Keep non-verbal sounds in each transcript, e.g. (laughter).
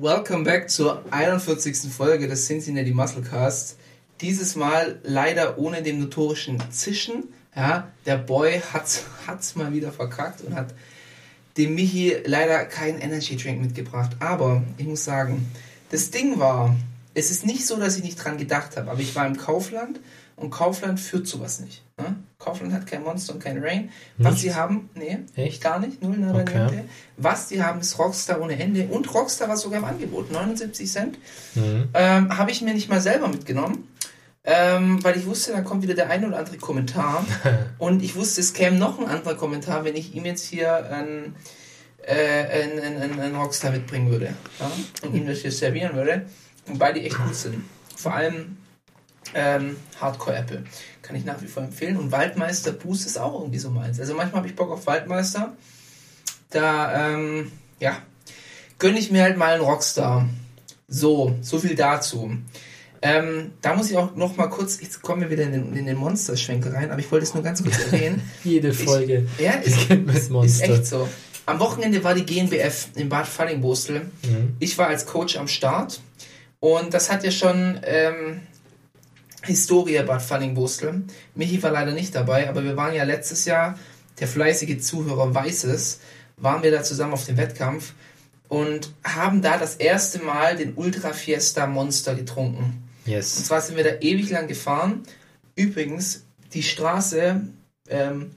Welcome back zur 41. Folge des Cincinnati Musclecast. Dieses Mal leider ohne dem notorischen Zischen. Ja, der Boy hat hat's mal wieder verkackt und hat dem Michi leider keinen Energy Drink mitgebracht. Aber ich muss sagen, das Ding war, es ist nicht so, dass ich nicht dran gedacht habe, aber ich war im Kaufland und Kaufland führt sowas nicht. Ne? Kaufland hat kein Monster und kein Rain. Was Nicht? sie haben, nee, Echt? gar nicht, null nada Okay. niente. Was die haben, ist Rockstar ohne Ende und Rockstar war sogar im Angebot, 79 Cent. Mhm. Ähm, Habe ich mir nicht mal selber mitgenommen, ähm, weil ich wusste, da kommt wieder der ein oder andere Kommentar (laughs) und ich wusste, es käme noch ein anderer Kommentar, wenn ich ihm jetzt hier ein, äh, ein, ein, ein Rockstar mitbringen würde ja? und ihm das hier servieren würde, wobei die echt gut sind. Vor allem ähm, Hardcore Apple. Kann ich nach wie vor empfehlen. Und Waldmeister Boost ist auch irgendwie so meins. Also manchmal habe ich Bock auf Waldmeister. Da, ähm, ja, gönne ich mir halt mal einen Rockstar. So, so viel dazu. Ähm, da muss ich auch noch mal kurz, jetzt kommen wir wieder in den, in den Monsterschwenkel rein, aber ich wollte es nur ganz kurz erwähnen. (laughs) Jede Folge. Ja, (laughs) ist, ist, ist echt so. Am Wochenende war die GNBF in Bad Fallingbostel. Mhm. Ich war als Coach am Start und das hat ja schon ähm, Historie Bad Fallingbostel. Michi war leider nicht dabei, aber wir waren ja letztes Jahr, der fleißige Zuhörer weiß es, waren wir da zusammen auf dem Wettkampf und haben da das erste Mal den Ultra Fiesta Monster getrunken. Und Yes. zwar sind wir da ewig lang gefahren. Übrigens, die Straße, ähm,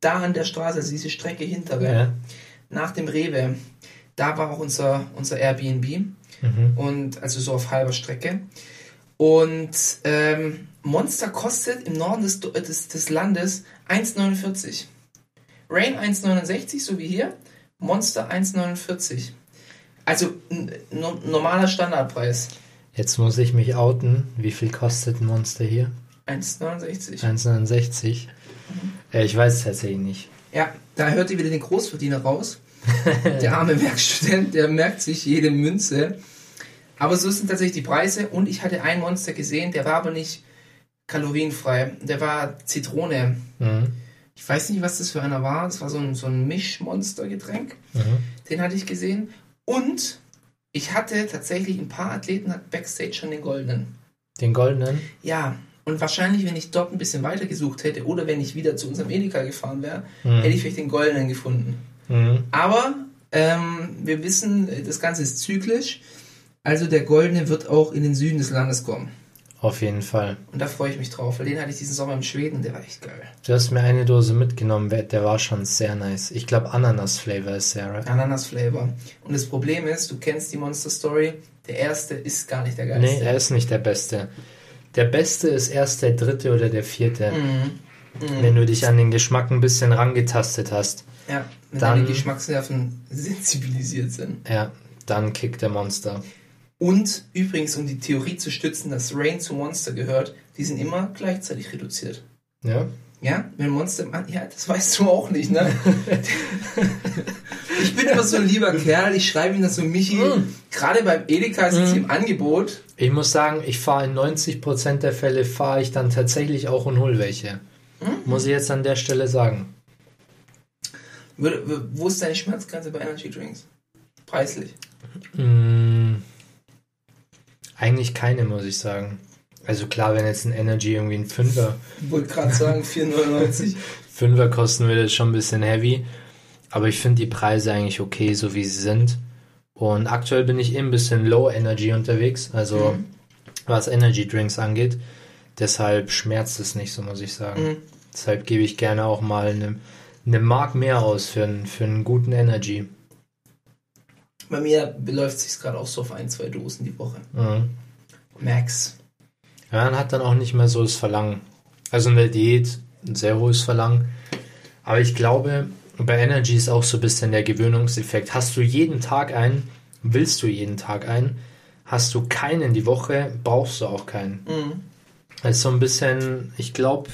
da an der Straße, also diese Strecke hintere, Ja. nach dem Rewe, da war auch unser, unser Airbnb. Mhm. Und also so auf halber Strecke. Und ähm, Monster kostet im Norden des, des, des Landes 1,49. Rain 1,69, so wie hier. Monster 1,49. Also normaler Standardpreis. Jetzt muss ich mich outen. Wie viel kostet ein Monster hier? 1,69. 1,69. Äh, ich weiß es tatsächlich nicht. Ja, da hört ihr wieder den Großverdiener raus. Der arme (laughs) Werkstudent, der merkt sich jede Münze. Aber so sind tatsächlich die Preise. Und ich hatte ein Monster gesehen, der war aber nicht kalorienfrei. Der war Zitrone. Mhm. Ich weiß nicht, was das für einer war. Das war so ein, so ein Mischmonstergetränk. Mhm. Den hatte ich gesehen. Und ich hatte tatsächlich ein paar Athleten hat Backstage schon den goldenen. Den goldenen? Ja, und wahrscheinlich, wenn ich dort ein bisschen weiter gesucht hätte oder wenn ich wieder zu unserem Edeka gefahren wäre, Mhm. hätte ich vielleicht den goldenen gefunden. Mhm. Aber ähm, wir wissen, das Ganze ist zyklisch. Also der Goldene wird auch in den Süden des Landes kommen. Auf jeden Fall. Und da freue ich mich drauf, weil den hatte ich diesen Sommer in Schweden der war echt geil. Du hast mir eine Dose mitgenommen. Der war schon sehr nice. Ich glaube, Ananas-Flavor ist sehr. right? Ananas-Flavor. Und das Problem ist, du kennst die Monster Story, der erste ist gar nicht der Nee, geilste. er ist nicht der Beste. Der Beste ist erst der dritte oder der vierte. Mhm. Wenn du dich an den Geschmack ein bisschen rangetastet hast. Ja, wenn Dann- deine Geschmacksnerven sensibilisiert sind. Ja, dann kickt der Monster. Und übrigens, um die Theorie zu stützen, dass Rain zu Monster gehört, die sind immer gleichzeitig reduziert. Ja? Ja, wenn Monster im An ja, das weißt du auch nicht, ne? (laughs) ich bin immer so ein lieber Kerl, ich schreibe ihm das so, Michi, gerade beim Edeka ist es im Angebot. Ich muss sagen, ich fahre in 90% der Fälle fahre ich dann tatsächlich auch und hol welche. Muss ich jetzt an der Stelle sagen. Wo ist deine Schmerzgrenze bei Energy Drinks? Preislich. Mm, eigentlich keine, muss ich sagen. Also klar, wenn jetzt ein Energy irgendwie ein Fünfer, Ich wollte gerade sagen 4,99. (laughs) Fünfer kosten würde, ist schon ein bisschen heavy. Aber ich finde die Preise eigentlich okay, so wie sie sind. Und aktuell bin ich eh ein bisschen Low Energy unterwegs, also Mhm. was Energy Drinks angeht. Deshalb schmerzt es nicht so, muss ich sagen. Mhm. Deshalb gebe ich gerne auch mal eine, eine Mark mehr aus für, einen- für einen guten Energy. Bei mir beläuft sich gerade auch so auf ein, zwei Dosen die Woche. Mhm. Max. Ja, man hat dann auch nicht mehr so das Verlangen. Also in der Diät ein sehr hohes Verlangen. Aber ich glaube, bei Energy ist auch so ein bisschen der Gewöhnungseffekt. Hast du jeden Tag einen, willst du jeden Tag einen, Hast du keinen die Woche, brauchst du auch keinen. Mhm. Ist so ein bisschen, ich glaube,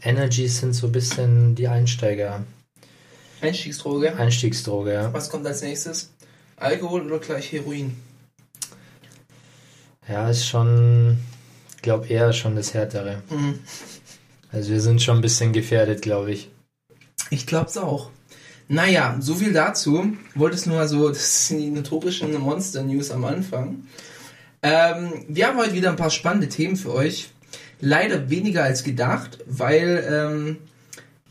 Energies sind so ein bisschen die Einsteiger, Einstiegsdroge. Einstiegsdroge, ja. Was kommt als nächstes? Alkohol oder gleich Heroin? Ja, ist schon, ich glaube eher schon das Härtere. Mhm. Also wir sind schon ein bisschen gefährdet, glaube ich. Ich glaub's auch. Naja, so viel dazu. Wollte es nur mal so, (laughs) das sind die notorischen Monster-News am Anfang. Ähm, wir haben heute wieder ein paar spannende Themen für euch. Leider weniger als gedacht, weil ähm,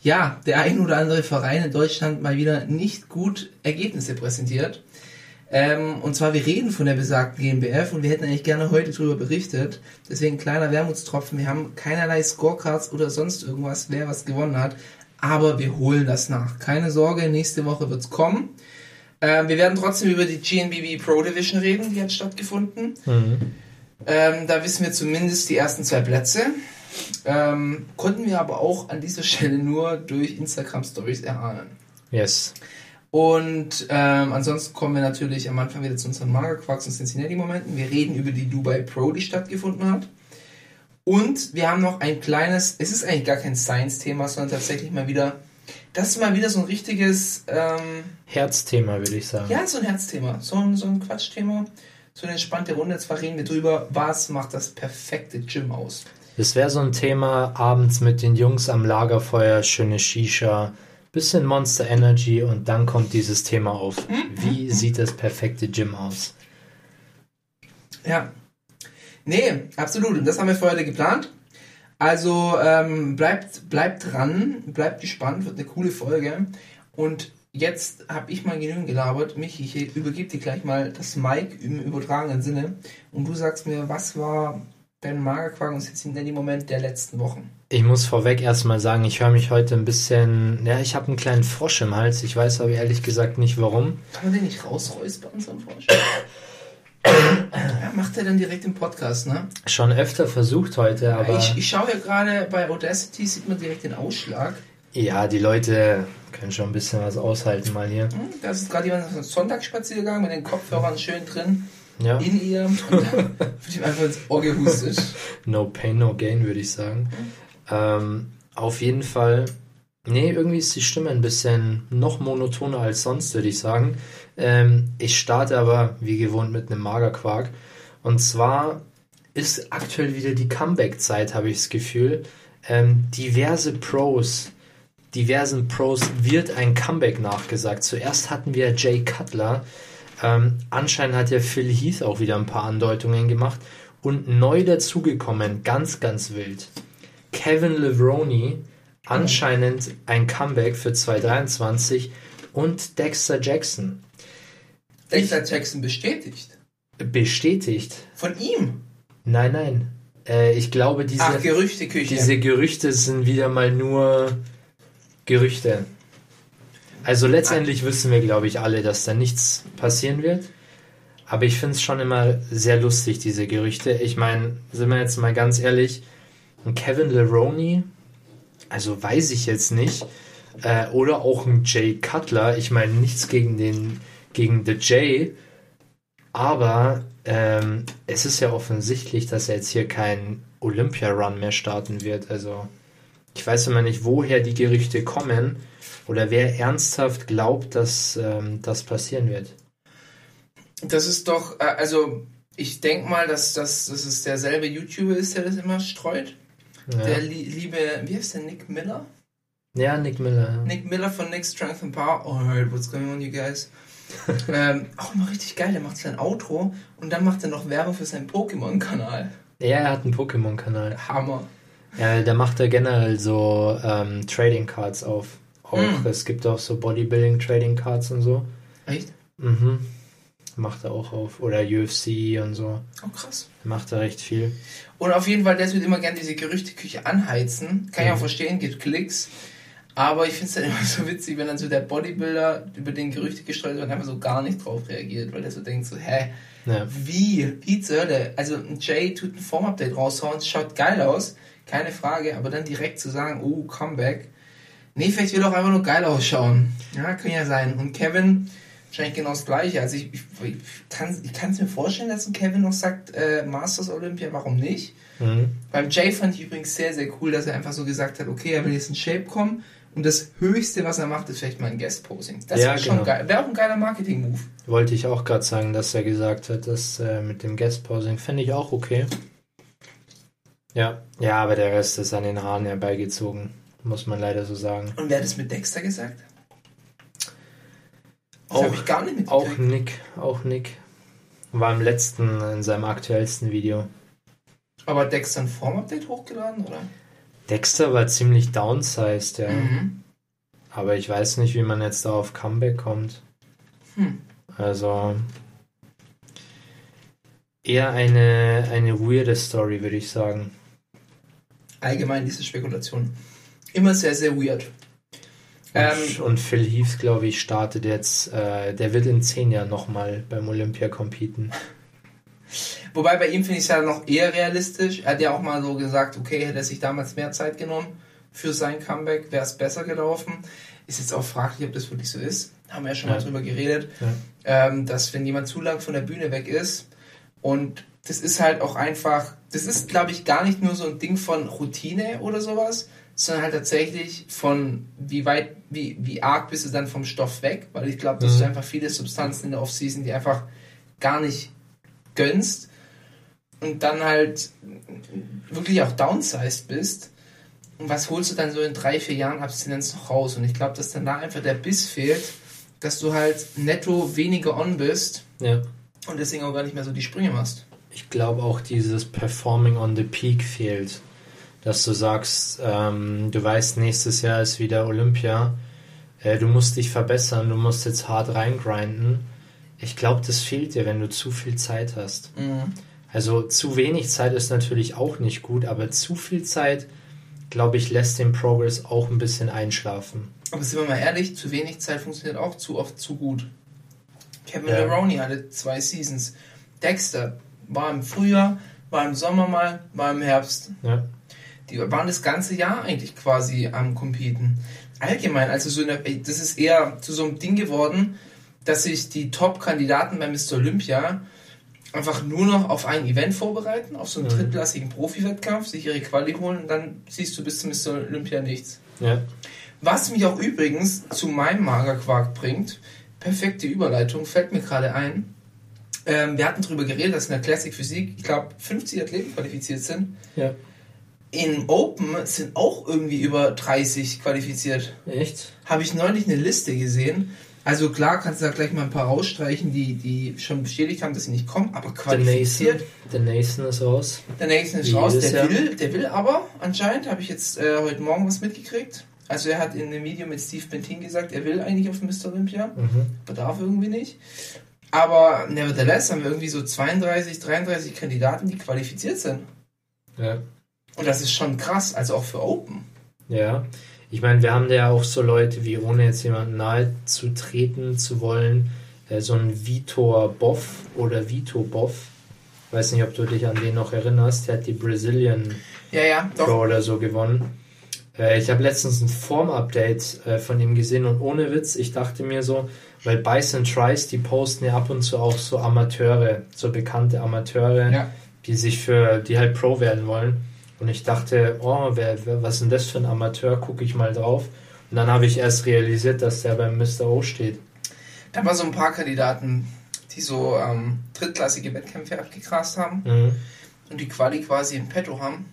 ja, der ein oder andere Verein in Deutschland mal wieder nicht gut Ergebnisse präsentiert. Ähm, und zwar, wir reden von der besagten GmbF und wir hätten eigentlich gerne heute darüber berichtet. Deswegen kleiner Wermutstropfen. Wir haben keinerlei Scorecards oder sonst irgendwas, wer was gewonnen hat. Aber wir holen das nach. Keine Sorge, nächste Woche wird's kommen. Ähm, wir werden trotzdem über die GNBB Pro Division reden, die hat stattgefunden. Ähm, da wissen wir zumindest die ersten zwei Plätze. Ähm, konnten wir aber auch an dieser Stelle nur durch Instagram Stories erahnen. Yes. Und ähm, ansonsten kommen wir natürlich am Anfang wieder zu unseren Magerquarks und Cincinnati-Momenten. Wir reden über die Dubai Pro, die stattgefunden hat. Und wir haben noch ein kleines, es ist eigentlich gar kein Science-Thema, sondern tatsächlich mal wieder, das ist mal wieder so ein richtiges, ähm, Herzthema, würde ich sagen. ja, so ein Herzthema, so ein, so ein Quatschthema, so eine entspannte Runde. Zwar reden wir drüber, was macht das perfekte Gym aus. Das wäre so ein Thema abends mit den Jungs am Lagerfeuer, schöne Shisha, bisschen Monster Energy und dann kommt dieses Thema auf. Wie sieht das perfekte Gym aus? Ja. Nee, absolut. Und das haben wir für heute geplant. Also ähm, bleibt, bleibt dran, bleibt gespannt, wird eine coole Folge. Und jetzt habe ich mal genügend gelabert. Michi, ich übergebe dir gleich mal das Mic im übertragenen Sinne. Und du sagst mir, was war dein Magerquark und Cincinnati-Moment der letzten Wochen? Ich muss vorweg erstmal sagen, ich höre mich heute ein bisschen, ja, ich habe einen kleinen Frosch im Hals. Ich weiß aber ehrlich gesagt nicht warum. Kann man den nicht rausräuspern, so ein Frosch? ja, macht er dann direkt im Podcast, ne? Schon öfter versucht heute, aber ich, ich schaue ja gerade bei Audacity, sieht man direkt den Ausschlag. ja, die Leute können schon ein bisschen was aushalten mal hier. Hm, Da ist gerade jemand auf einem Sonntagsspaziergang mit den Kopfhörern schön drin Ja, in ihr und dann wird ihm einfach ins Ohr gehustet. (laughs) no pain, no gain, würde ich sagen. Ähm, auf jeden Fall, nee, irgendwie ist die Stimme ein bisschen noch monotoner als sonst, würde ich sagen. Ähm, ich starte aber wie gewohnt mit einem Magerquark. Und zwar ist aktuell wieder die Comeback-Zeit, habe ich das Gefühl. Ähm, diverse Pros, diversen Pros wird ein Comeback nachgesagt. Zuerst hatten wir Jay Cutler. Ähm, anscheinend hat ja Phil Heath auch wieder ein paar Andeutungen gemacht. Und neu dazugekommen, ganz, ganz wild. Kevin Levroni, anscheinend ein Comeback für 2023 und Dexter Jackson Dexter Jackson bestätigt. bestätigt. Von ihm. Nein, nein. Äh, ich glaube, diese, Ach, Gerüchteküche. diese Gerüchte sind wieder mal nur Gerüchte. Also letztendlich wissen wir, glaube ich, alle, dass da nichts passieren wird. Aber ich finde es schon immer sehr lustig, diese Gerüchte. Ich meine, sind wir jetzt mal ganz ehrlich, ein Kevin Leroney, also weiß ich jetzt nicht, äh, oder auch ein Jay Cutler, ich meine nichts gegen den, gegen The Jay, aber ähm, es ist ja offensichtlich, dass er jetzt hier kein Olympia-Run mehr starten wird. Also ich weiß immer nicht, woher die Gerüchte kommen oder wer ernsthaft glaubt, dass ähm, das passieren wird. Das ist doch, äh, also ich denke mal, dass, dass, dass es derselbe YouTuber ist, der das immer streut. Ja, Der li liebe, wie heißt der, Nick Miller? ja Nick Miller. Nick Miller von Nick Strength and Power. Alright, what's going on, you guys? (laughs) ähm, auch immer richtig geil, der macht sein Outro und dann macht er noch Werbung für seinen Pokémon-Kanal. Ja, er hat einen Pokémon-Kanal. Hammer. Ja, der macht ja generell so ähm, Trading Cards auf. Auch, Hm. Es gibt auch so Bodybuilding Trading Cards und so. Echt? Mhm. Macht er auch auf. Oder UFC und so. Oh, krass. Macht er recht viel. Und auf jeden Fall, der wird immer gerne diese Gerüchteküche anheizen. Kann ich auch verstehen, gibt Klicks. Aber ich finde es dann immer so witzig, wenn dann so der Bodybuilder über den Gerüchte gestreut wird und einfach so gar nicht drauf reagiert, weil der so denkt so, hä, Ja. wie, wie zur Hölle? Also ein Jay tut ein Form-Update raushauen, schaut geil aus, keine Frage, aber dann direkt zu sagen, oh, Comeback. Nee, vielleicht will er auch einfach nur geil ausschauen. Ja, kann ja sein. Und Kevin wahrscheinlich genau das Gleiche. Also ich, ich, ich kann kann's mir vorstellen, dass ein Kevin noch sagt, äh, Masters Olympia, warum nicht? Mhm. Beim Jay fand ich übrigens sehr, sehr cool, dass er einfach so gesagt hat, okay, er will jetzt in Shape kommen und das Höchste, was er macht, ist vielleicht mal ein Guest-Posing. Das Ja, wäre schon genau. geil. Wäre auch ein geiler Marketing-Move. Wollte ich auch gerade sagen, dass er gesagt hat, dass äh, mit dem Guest-Posing fände ich auch okay. Ja, ja, aber der Rest ist an den Haaren herbeigezogen, muss man leider so sagen. Und wer hat das mit Dexter gesagt? Das Auch- habe ich gar nicht Auch mitgekriegt. Nick, auch Nick. War im letzten, in seinem aktuellsten Video. Aber Dexter ein Form-Update hochgeladen, oder? Dexter war ziemlich downsized, ja. Mhm. Aber ich weiß nicht, wie man jetzt da auf Comeback kommt. Hm. Also eher eine, eine weirde Story, würde ich sagen. Allgemein diese Spekulation. Immer sehr, sehr weird. Ähm, Und, Phil Heath, glaube ich, startet jetzt, äh, der wird in zehn Jahren nochmal beim Olympia competen. Wobei bei ihm finde ich es ja noch eher realistisch. Er hat ja auch mal so gesagt, okay, hätte er sich damals mehr Zeit genommen für sein Comeback, wäre es besser gelaufen. Ist jetzt auch fraglich, ob das wirklich so ist. Haben wir ja schon Ja. mal drüber geredet. Ja. Ähm, dass wenn jemand zu lang von der Bühne weg ist und das ist halt auch einfach, das ist glaube ich gar nicht nur so ein Ding von Routine oder sowas, sondern halt tatsächlich von wie weit, wie, wie arg bist du dann vom Stoff weg, weil ich glaube, dass Mhm. du einfach viele Substanzen in der Offseason, die einfach gar nicht gönnst und dann halt wirklich auch downsized bist. Und was holst du dann so in drei, vier Jahren Abstinenz noch raus? Und ich glaube, dass dann da einfach der Biss fehlt, dass du halt netto weniger on bist Ja. und deswegen auch gar nicht mehr so die Sprünge machst. Ich glaube auch dieses Performing on the Peak fehlt. Dass du sagst, ähm, du weißt, nächstes Jahr ist wieder Olympia. Äh, du musst dich verbessern, du musst jetzt hart reingrinden. Ich glaube, das fehlt dir, wenn du zu viel Zeit hast. Also zu wenig Zeit ist natürlich auch nicht gut, aber zu viel Zeit, glaube ich, lässt den Progress auch ein bisschen einschlafen. Aber sind wir mal ehrlich, zu wenig Zeit funktioniert auch zu oft zu gut. Kevin Ja. Maroney hatte zwei Seasons. Dexter war im Frühjahr, war im Sommer mal, war im Herbst. Ja. Die waren das ganze Jahr eigentlich quasi am Competen. Allgemein, also so in der, das ist eher zu so einem Ding geworden, dass sich die Top-Kandidaten bei Mr. Olympia einfach nur noch auf ein Event vorbereiten, auf so einen Mhm. drittklassigen Profi-Wettkampf, sich ihre Quali holen und dann siehst du bis zu Mr. Olympia nichts. Ja. Was mich auch übrigens zu meinem Magerquark bringt, perfekte Überleitung, fällt mir gerade ein. Ähm, wir hatten darüber geredet, dass in der Classic Physik, ich glaube, 50 Athleten qualifiziert sind. Ja. Im Open sind auch irgendwie über 30 qualifiziert. Echt? Habe ich neulich eine Liste gesehen. Also klar kannst du da gleich mal ein paar rausstreichen, die, die schon bestätigt haben, dass sie nicht kommen, aber Der qualifiziert. Nathan, der Nathan ist raus. Der nächste ist Wie raus, der Jahr. will, der will aber anscheinend, habe ich jetzt äh, heute Morgen was mitgekriegt. Also er hat in einem Video mit Steve Bentin gesagt, er will eigentlich auf Mr. Olympia, Mhm. bedarf irgendwie nicht. Aber nevertheless haben wir irgendwie so 32, 33 Kandidaten, die qualifiziert sind. Ja. Und das ist schon krass, also auch für Open. Ja, ich meine, wir haben da ja auch so Leute wie, ohne jetzt jemanden nahe zu treten zu wollen, äh, so ein Vitor Boff oder Vito Boff. Weiß nicht, ob du dich an den noch erinnerst. Der hat die Brazilian Ja, ja. Pro oder so gewonnen. Äh, ich habe letztens ein Form-Update äh, von ihm gesehen und ohne Witz, ich dachte mir so, weil Bison Tries, die posten ja ab und zu auch so Amateure, so bekannte Amateure, Ja. die sich für, die halt Pro werden wollen. Und ich dachte, oh, wer, wer, was ist denn das für ein Amateur? Gucke ich mal drauf. Und dann habe ich erst realisiert, dass der beim Mr. O steht. Da waren so ein paar Kandidaten, die so ähm, drittklassige Wettkämpfe abgegrast haben Mhm. und die Quali quasi im Petto haben.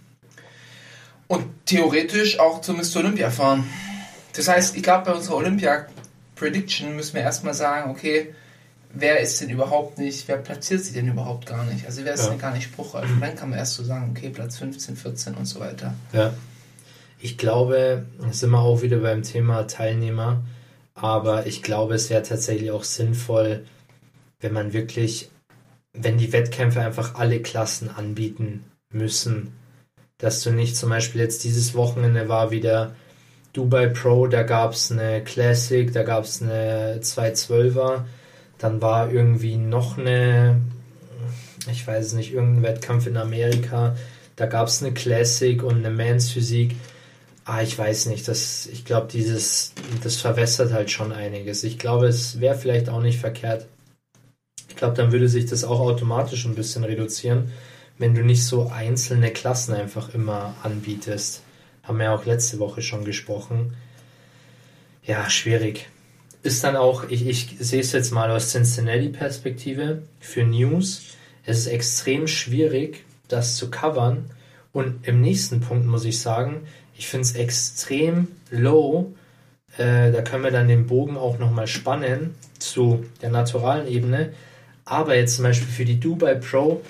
Und theoretisch auch zur Mr. Olympia fahren. Das heißt, ich glaube, bei unserer Olympia-Prediction müssen wir erstmal sagen, okay, wer ist denn überhaupt nicht, wer platziert sich denn überhaupt gar nicht? Also wer ist Ja. denn gar nicht spruchreif? Und dann kann man erst so sagen, okay, Platz 15, 14 und so weiter. Ja. Ich glaube, da sind wir auch wieder beim Thema Teilnehmer, aber ich glaube, es wäre tatsächlich auch sinnvoll, wenn man wirklich, wenn die Wettkämpfe einfach alle Klassen anbieten müssen, dass du nicht zum Beispiel jetzt dieses Wochenende war wieder Dubai Pro, da gab es eine Classic, da gab es eine 212er, dann war irgendwie noch eine, ich weiß es nicht, irgendein Wettkampf in Amerika, da gab es eine Classic und eine Mans Physik. Ah, ich weiß nicht. Das, ich glaube, dieses, das verwässert halt schon einiges. Ich glaube, es wäre vielleicht auch nicht verkehrt. Ich glaube, dann würde sich das auch automatisch ein bisschen reduzieren, wenn du nicht so einzelne Klassen einfach immer anbietest. Haben wir ja auch letzte Woche schon gesprochen. Ja, schwierig. Ist dann auch, ich, ich sehe es jetzt mal aus Cincinnati-Perspektive für News. Es ist extrem schwierig, das zu covern. Und im nächsten Punkt muss ich sagen, ich finde es extrem low. Äh, da können wir dann den Bogen auch nochmal spannen zu der naturalen Ebene. Aber jetzt zum Beispiel für die Dubai Pro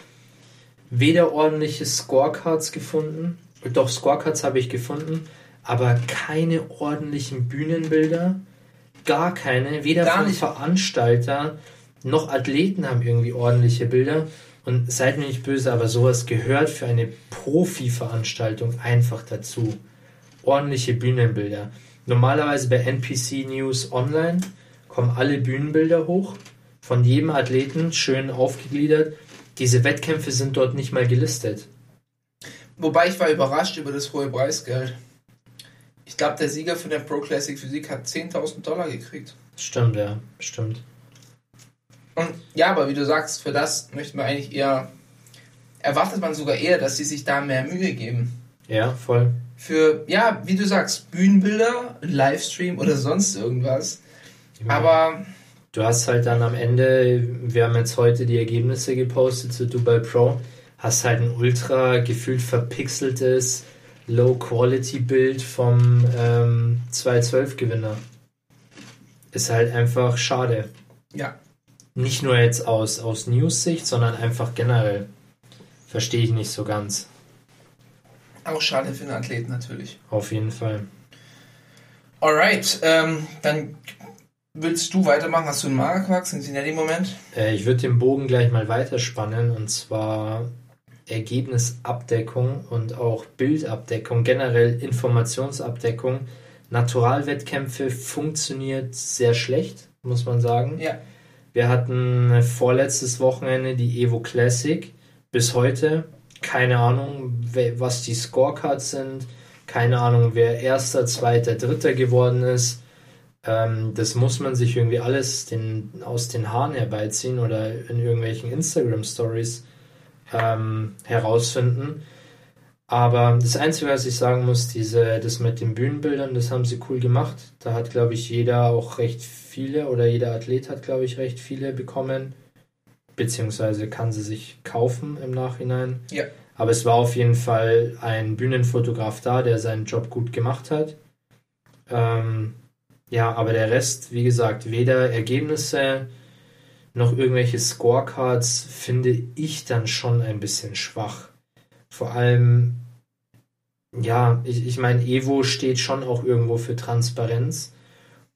weder ordentliche Scorecards gefunden, doch Scorecards habe ich gefunden, aber keine ordentlichen Bühnenbilder, gar keine, weder Gar nicht. Veranstalter noch Athleten haben irgendwie ordentliche Bilder. Und seid mir nicht böse, aber sowas gehört für eine Profi-Veranstaltung einfach dazu. Ordentliche Bühnenbilder. Normalerweise bei NPC News Online kommen alle Bühnenbilder hoch, von jedem Athleten schön aufgegliedert. Diese Wettkämpfe sind dort nicht mal gelistet. Wobei ich war überrascht über das hohe Preisgeld. Ich glaube, der Sieger von der Pro Classic Physik hat 10.000 Dollar gekriegt. Stimmt, ja, stimmt. Und ja, aber wie du sagst, für das möchte man eigentlich eher, erwartet man sogar eher, dass sie sich da mehr Mühe geben. Ja, voll. Für, ja, wie du sagst, Bühnenbilder, Livestream oder sonst irgendwas. Aber Du hast halt dann am Ende, wir haben jetzt heute die Ergebnisse gepostet zu Dubai Pro, hast halt ein ultra gefühlt verpixeltes Low-Quality-Bild vom ähm, 212-Gewinner. Ist halt einfach schade. ja, Nicht nur jetzt aus, aus News-Sicht, sondern einfach generell. Verstehe ich nicht so ganz. auch schade für den Athleten natürlich. Auf jeden Fall. Alright, ähm, dann willst du weitermachen? Hast du einen Magerquark? Sind sie in dem Moment? Äh, ich würde den Bogen gleich mal weiterspannen und zwar Ergebnisabdeckung und auch Bildabdeckung, generell Informationsabdeckung. Naturalwettkämpfe funktioniert sehr schlecht, muss man sagen. Ja. Wir hatten vorletztes Wochenende die Evo Classic. Bis heute keine Ahnung, was die Scorecards sind. Keine Ahnung, wer erster, zweiter, dritter geworden ist. Ähm, das muss man sich irgendwie alles den, aus den Haaren herbeiziehen oder in irgendwelchen Instagram-Stories ähm, herausfinden. Aber das Einzige, was ich sagen muss, diese, das mit den Bühnenbildern, das haben sie cool gemacht. Da hat, glaube ich, jeder auch recht viele oder jeder Athlet hat, glaube ich, recht viele bekommen. Beziehungsweise kann sie sich kaufen im Nachhinein. Ja. Aber es war auf jeden Fall ein Bühnenfotograf da, der seinen Job gut gemacht hat. Ähm, ja, aber der Rest, wie gesagt, weder Ergebnisse noch irgendwelche Scorecards finde ich dann schon ein bisschen schwach. Vor allem, ja, ich, ich meine, Evo steht schon auch irgendwo für Transparenz.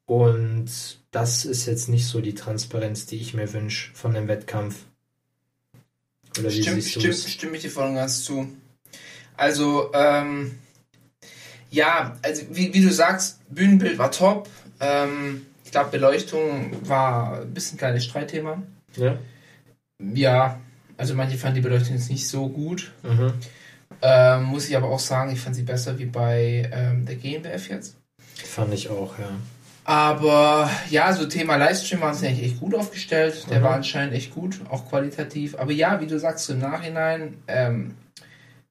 Und das ist jetzt nicht so die Transparenz, die ich mir wünsche von dem Wettkampf. Oder wie Stimmt, stimmt, stimme ich dir voll und ganz zu. Also, ähm, ja, also wie, wie du sagst, Bühnenbild war top. Ähm, ich glaube, Beleuchtung war ein bisschen ein kleines Streitthema. Ja? Ja, also manche fanden die Beleuchtung jetzt nicht so gut. Mhm. Ähm, muss ich aber auch sagen, ich fand sie besser wie bei ähm, der GmbF jetzt. Fand ich auch, ja. Aber ja, so Thema Livestream waren sie eigentlich echt gut aufgestellt. Der Mhm. war anscheinend echt gut, auch qualitativ. Aber ja, wie du sagst, so im Nachhinein, ähm,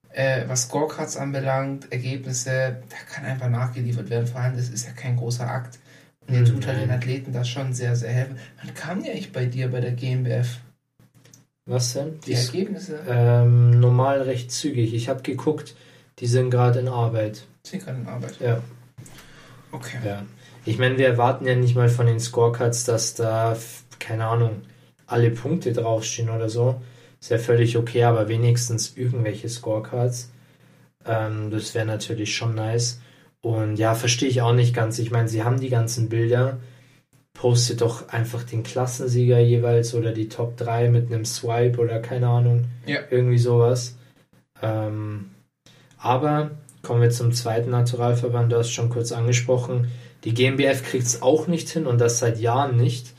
äh, was Scorecards anbelangt, Ergebnisse, da kann einfach nachgeliefert werden. Vor allem, das ist ja kein großer Akt. Mhm. tut halt den Athleten das schon sehr, sehr helfen. Wann kam ja ich bei dir bei der GmbF? Was denn? Die Die Ergebnisse? ähm, normal recht zügig. Ich habe geguckt, die sind gerade in Arbeit. sind gerade in Arbeit. Ja. Okay. Ja. Ich meine, wir erwarten ja nicht mal von den Scorecards, dass da, keine Ahnung, alle Punkte draufstehen oder so. Ist ja völlig okay, aber wenigstens irgendwelche Scorecards. Ähm, das wäre natürlich schon nice. Und ja, verstehe ich auch nicht ganz. Ich meine, sie haben die ganzen Bilder. Postet doch einfach den Klassensieger jeweils oder die Top 3 mit einem Swipe oder keine Ahnung. Ja. Irgendwie sowas. Ähm, aber kommen wir zum zweiten Naturalverband, du hast schon kurz angesprochen. Die GmbF kriegt es auch nicht hin und das seit Jahren nicht.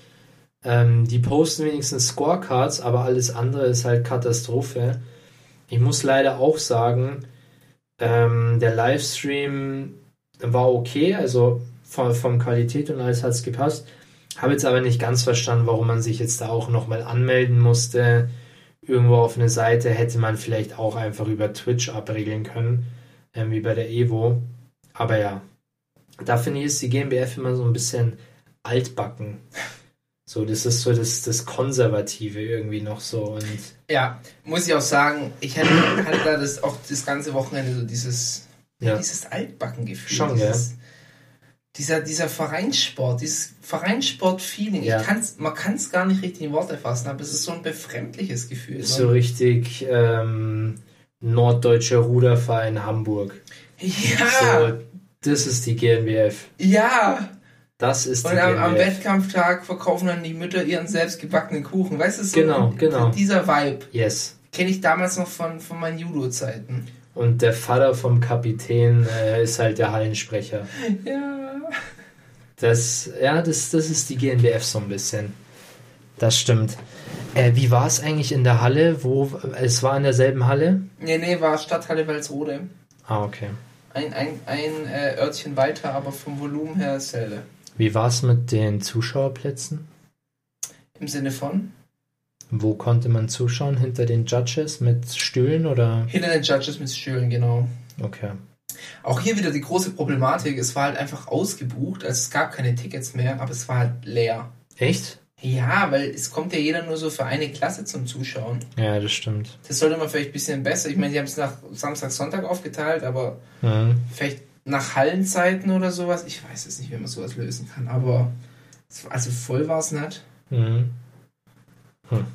Ähm, die posten wenigstens Scorecards, aber alles andere ist halt Katastrophe. Ich muss leider auch sagen, ähm, der Livestream war okay, also von, von Qualität und alles hat es gepasst. Habe jetzt aber nicht ganz verstanden, warum man sich jetzt da auch nochmal anmelden musste. Irgendwo auf eine Seite hätte man vielleicht auch einfach über Twitch abregeln können, ähm, wie bei der Evo. Aber ja, da finde ich, ist die GmbF immer so ein bisschen altbacken. So, das ist so das, das Konservative irgendwie noch so. Und Ja, muss ich auch sagen, ich hatte, hatte da das auch das ganze Wochenende so dieses, ja, dieses Altbackengefühl. Schon, dieses, Dieser, dieser Vereinssport, dieses Vereinssport-Feeling. Ja. Kann's, man kann es gar nicht richtig in Worte fassen, aber es ist so ein befremdliches Gefühl. so richtig ähm, norddeutscher Ruderverein Hamburg. ja, So, das ist die GmbF. ja. Das ist die Und am, am GmbF. Wettkampftag verkaufen dann die Mütter ihren selbstgebackenen Kuchen. Weißt du, so Genau, genau. dieser Vibe Yes. kenne ich damals noch von, von meinen Judo-Zeiten. Und der Vater vom Kapitän äh, ist halt der Hallensprecher. Ja. Das, ja, das, das ist die GNBF so ein bisschen. Das stimmt. Äh, wie war es eigentlich in der Halle? Wo es war in derselben Halle? Nee, nee, war Stadthalle Walsrode. Ah, okay. Ein, ein, ein äh, Örtchen weiter, aber vom Volumen her dasselbe. Wie war es mit den Zuschauerplätzen? Im Sinne von? Wo konnte man zuschauen? Hinter den Judges mit Stühlen oder? Hinter den Judges mit Stühlen, genau. Okay. Auch hier wieder die große Problematik, es war halt einfach ausgebucht, also es gab keine Tickets mehr, aber es war halt leer. Echt? Ja, weil es kommt ja jeder nur so für eine Klasse zum Zuschauen. Ja, das stimmt. Das sollte man vielleicht ein bisschen besser. Ich meine, die haben es nach Samstag, Sonntag aufgeteilt, aber Mhm. vielleicht nach Hallenzeiten oder sowas. Ich weiß es nicht, wie man sowas lösen kann, aber also voll war es nicht. Mhm. Hm.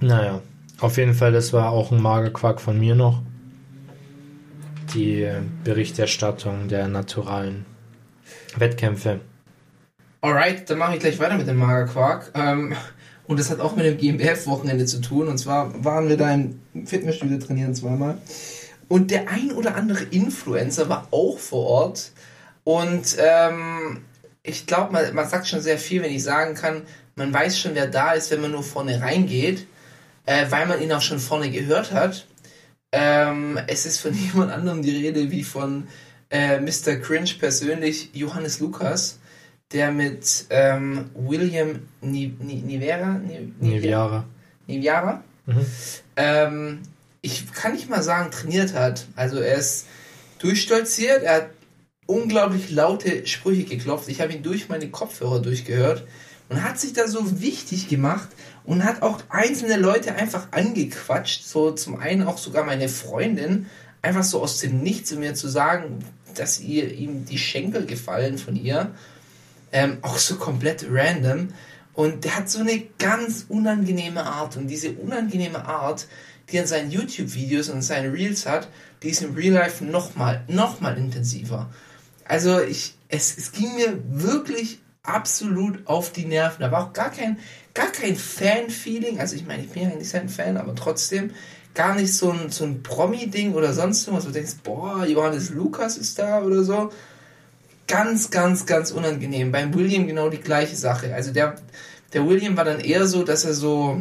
Naja, auf jeden Fall, das war auch ein Magerquark von mir noch. Die Berichterstattung der naturalen Wettkämpfe. Alright, dann mache ich gleich weiter mit dem Magerquark. Ähm, und das hat auch mit dem GmbF-Wochenende zu tun. Und zwar waren wir da im Fitnessstudio trainieren zweimal. Und der ein oder andere Influencer war auch vor Ort. Und ähm, ich glaube, man, man sagt schon sehr viel, wenn ich sagen kann, man weiß schon, wer da ist, wenn man nur vorne reingeht, äh, weil man ihn auch schon vorne gehört hat. Ähm, es ist von (laughs) jemand anderem die Rede wie von äh, Mr. Cringe persönlich, Johannes Lukas, der mit ähm, William Ni Ni Nivera, Ni Niviara. Niviara Mhm. ähm, ich kann nicht mal sagen, trainiert hat. Also er ist durchstolziert, er hat unglaublich laute Sprüche geklopft. Ich habe ihn durch meine Kopfhörer durchgehört und hat sich da so wichtig gemacht und hat auch einzelne Leute einfach angequatscht. So zum einen auch sogar meine Freundin, einfach so aus dem Nichts zu mir zu sagen, dass ihr ihm die Schenkel gefallen von ihr. Ähm, auch so komplett random. Und der hat so eine ganz unangenehme Art. Und diese unangenehme Art, die er in seinen YouTube-Videos und seinen Reels hat, die ist im Real Life nochmal, nochmal intensiver. Also ich, es, es ging mir wirklich absolut auf die Nerven. Da war auch gar kein, gar kein Fan-Feeling. Also ich meine, ich bin ja eigentlich sein Fan, aber trotzdem gar nicht so ein, so ein Promi-Ding oder sonst irgendwas, wo du denkst, boah, Johannes Lukas ist da oder so. Ganz, ganz, ganz unangenehm. Beim William genau die gleiche Sache. Also der, der William war dann eher so, dass er so,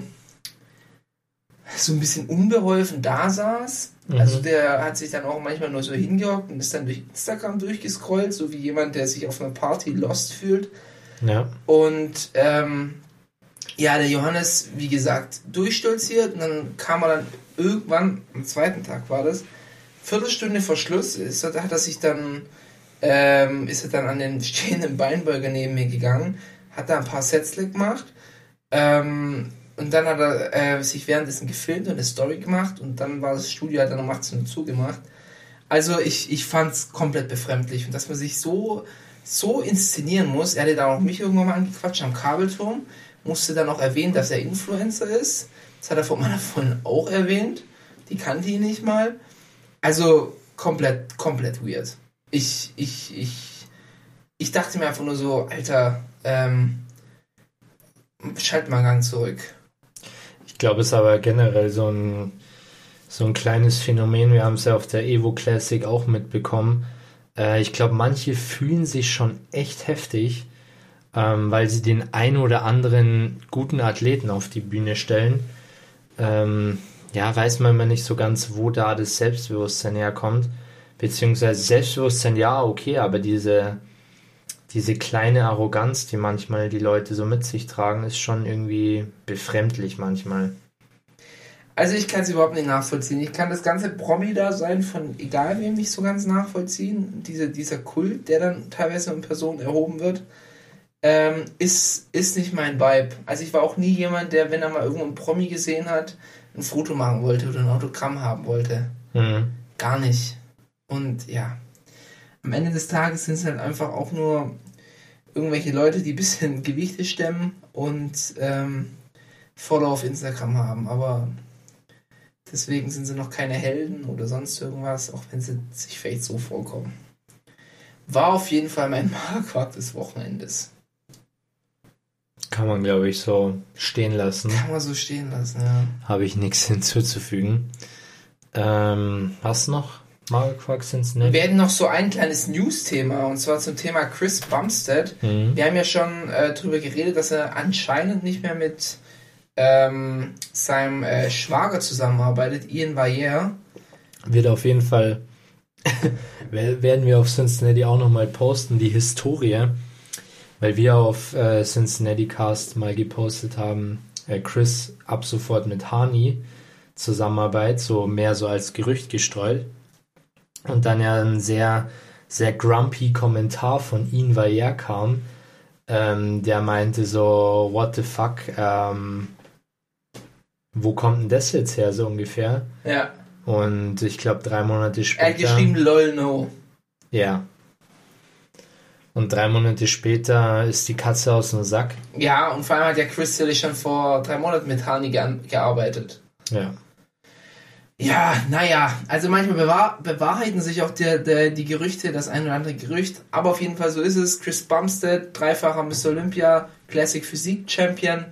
so ein bisschen unbeholfen da saß. Mhm. Also der hat sich dann auch manchmal nur so hingehockt und ist dann durch Instagram durchgescrollt, so wie jemand, der sich auf einer Party lost fühlt. Ja. Und ähm, ja, der Johannes, wie gesagt, durchstolziert und dann kam er dann irgendwann, am zweiten Tag war das, Viertelstunde vor Schluss, ist, er- hat er sich dann, ähm, ist er dann an den stehenden Beinbeuger neben mir gegangen, hat da ein paar Sätzle gemacht ähm, und dann hat er äh, sich währenddessen gefilmt und eine Story gemacht und dann war das Studio halt dann um 18 Uhr zugemacht. Also ich, ich fand es komplett befremdlich und dass man sich so, so inszenieren muss. Er hatte dann auch mich irgendwann mal angequatscht am Kabelturm, musste dann auch erwähnen, dass er Influencer ist. Das hat er von meiner Freundin auch erwähnt. Die kannte ihn nicht mal. Also komplett, komplett weird. Ich, ich, ich, ich dachte mir einfach nur so, Alter, ähm, schalt mal Gang zurück. Ich glaube, es ist aber generell so ein, so ein kleines Phänomen. Wir haben es ja auf der Evo Classic auch mitbekommen. Äh, ich glaube, manche fühlen sich schon echt heftig, ähm, weil sie den ein oder anderen guten Athleten auf die Bühne stellen. Ähm, ja, weiß man immer nicht so ganz, wo da das Selbstbewusstsein herkommt. Beziehungsweise Selbstbewusstsein, ja, okay, aber diese, diese kleine Arroganz, die manchmal die Leute so mit sich tragen, ist schon irgendwie befremdlich manchmal. Also ich kann es überhaupt nicht nachvollziehen. Ich kann das ganze Promi-Dasein von egal wem nicht so ganz nachvollziehen. Diese, dieser Kult, der dann teilweise in Person erhoben wird, ähm, ist, ist nicht mein Vibe. Also ich war auch nie jemand, der, wenn er mal irgendwo einen Promi gesehen hat, ein Foto machen wollte oder ein Autogramm haben wollte. Mhm. Gar nicht. Und ja, am Ende des Tages sind es halt einfach auch nur irgendwelche Leute, die ein bisschen (laughs) Gewichte stemmen und ähm, Follower auf Instagram haben. Aber deswegen sind sie noch keine Helden oder sonst irgendwas, auch wenn sie sich vielleicht so vorkommen. War auf jeden Fall mein (laughs) Marquardt des Wochenendes. Kann man, glaube ich, so stehen lassen. Kann man so stehen lassen, ja. Habe ich nichts (laughs) hinzuzufügen. Ähm, was noch? Mario Quark Cincinnati? Wir hätten noch so ein kleines News-Thema und zwar zum Thema Chris Bumstead. Mhm. Wir haben ja schon äh, darüber geredet, dass er anscheinend nicht mehr mit ähm, seinem äh, Schwager zusammenarbeitet, Ian Valliere. Wird auf jeden Fall, (laughs) werden wir auf Cincinnati auch nochmal posten, die Historie, weil wir auf äh, Cincinnati Cast mal gepostet haben, äh, Chris ab sofort mit Hani Zusammenarbeit, so mehr so als Gerücht gestreut. Und dann ja ein sehr, sehr grumpy Kommentar von Ian Valliere kam, ähm, der meinte so, what the fuck, ähm, wo kommt denn das jetzt her, so ungefähr? Ja. Und ich glaube, drei Monate Er später. hat geschrieben, lol, no. Ja. Und drei Monate später ist die Katze aus dem Sack. Ja, und vor allem hat ja Chris Tilly schon vor drei Monaten mit Hani ge gearbeitet. Ja. Ja, naja, also manchmal bewahr bewahrheiten sich auch der, der, die Gerüchte, das ein oder andere Gerücht, aber auf jeden Fall so ist es. Chris Bumstead, dreifacher Mr. Olympia, Classic Physik Champion,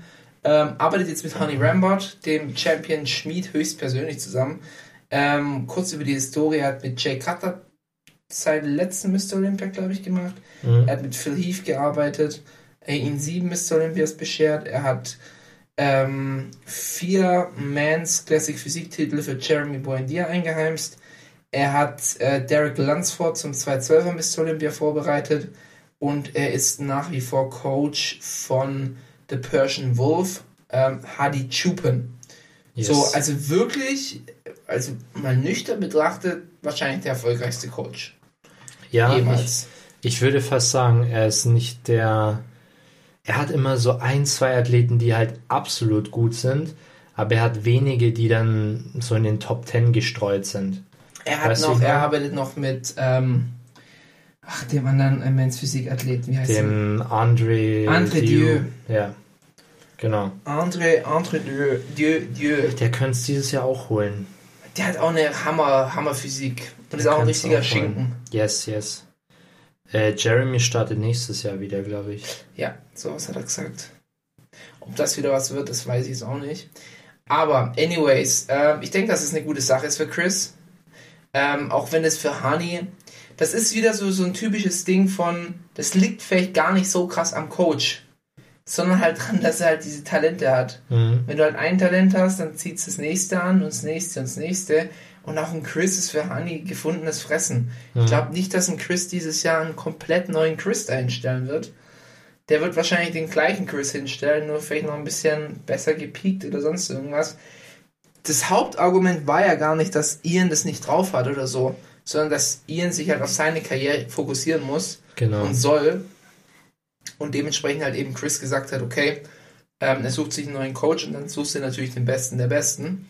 ähm, arbeitet jetzt mit Honey Rambert, dem Champion Schmied, höchstpersönlich zusammen. Ähm, kurz über die Historie, er hat mit Jay Cutter seinen letzten Mr. Olympia, glaube ich, gemacht. Mhm. Er hat mit Phil Heath gearbeitet, er ihn sieben Mr. Olympias beschert. Er hat ähm, vier Mans Classic Physik-Titel für Jeremy Buendia eingeheimst. Er hat äh, Derek Lunsford zum 212er Mr. Olympia vorbereitet und er ist nach wie vor Coach von The Persian Wolf, ähm, Hadi Chupen. Yes. So, also wirklich, also mal nüchtern betrachtet, wahrscheinlich der erfolgreichste Coach. ja, ich, jemals. ich würde fast sagen, er ist nicht der. Er hat immer so ein, zwei Athleten, die halt absolut gut sind, aber er hat wenige, die dann so in den Top Ten gestreut sind. Er hat Weißt noch, er arbeitet noch mit, ähm, ach, dem anderen Men's Physik-Athleten, wie heißt? Dem André. André Dieu. Ja. Genau. André, André Dieu, Dieu, Dieu. Der könnte es dieses Jahr auch holen. Der hat auch eine Hammer, Hammer Physik. Und ist auch ein richtiger auch. Schinken. Yes, yes. Äh, Jeremy startet nächstes Jahr wieder, glaube ich. Ja, sowas hat er gesagt. Ob das wieder was wird, das weiß ich jetzt auch nicht. Aber, anyways, ähm, ich denke, dass es eine gute Sache ist für Chris. Ähm, auch wenn es für Hani, das ist wieder so, so ein typisches Ding von, das liegt vielleicht gar nicht so krass am Coach, sondern halt dran, dass er halt diese Talente hat. Mhm. Wenn du halt ein Talent hast, dann zieht es das nächste an und das nächste und das nächste. Und auch ein Chris ist für Hani gefundenes Fressen. Ich glaube nicht, dass ein Chris dieses Jahr einen komplett neuen Chris einstellen wird. Der wird wahrscheinlich den gleichen Chris hinstellen, nur vielleicht noch ein bisschen besser gepiekt oder sonst irgendwas. Das Hauptargument war ja gar nicht, dass Ian das nicht drauf hat oder so, sondern dass Ian sich halt auf seine Karriere fokussieren muss Genau. und soll. Und dementsprechend halt eben Chris gesagt hat, okay, ähm, er sucht sich einen neuen Coach und dann suchst du natürlich den Besten der Besten.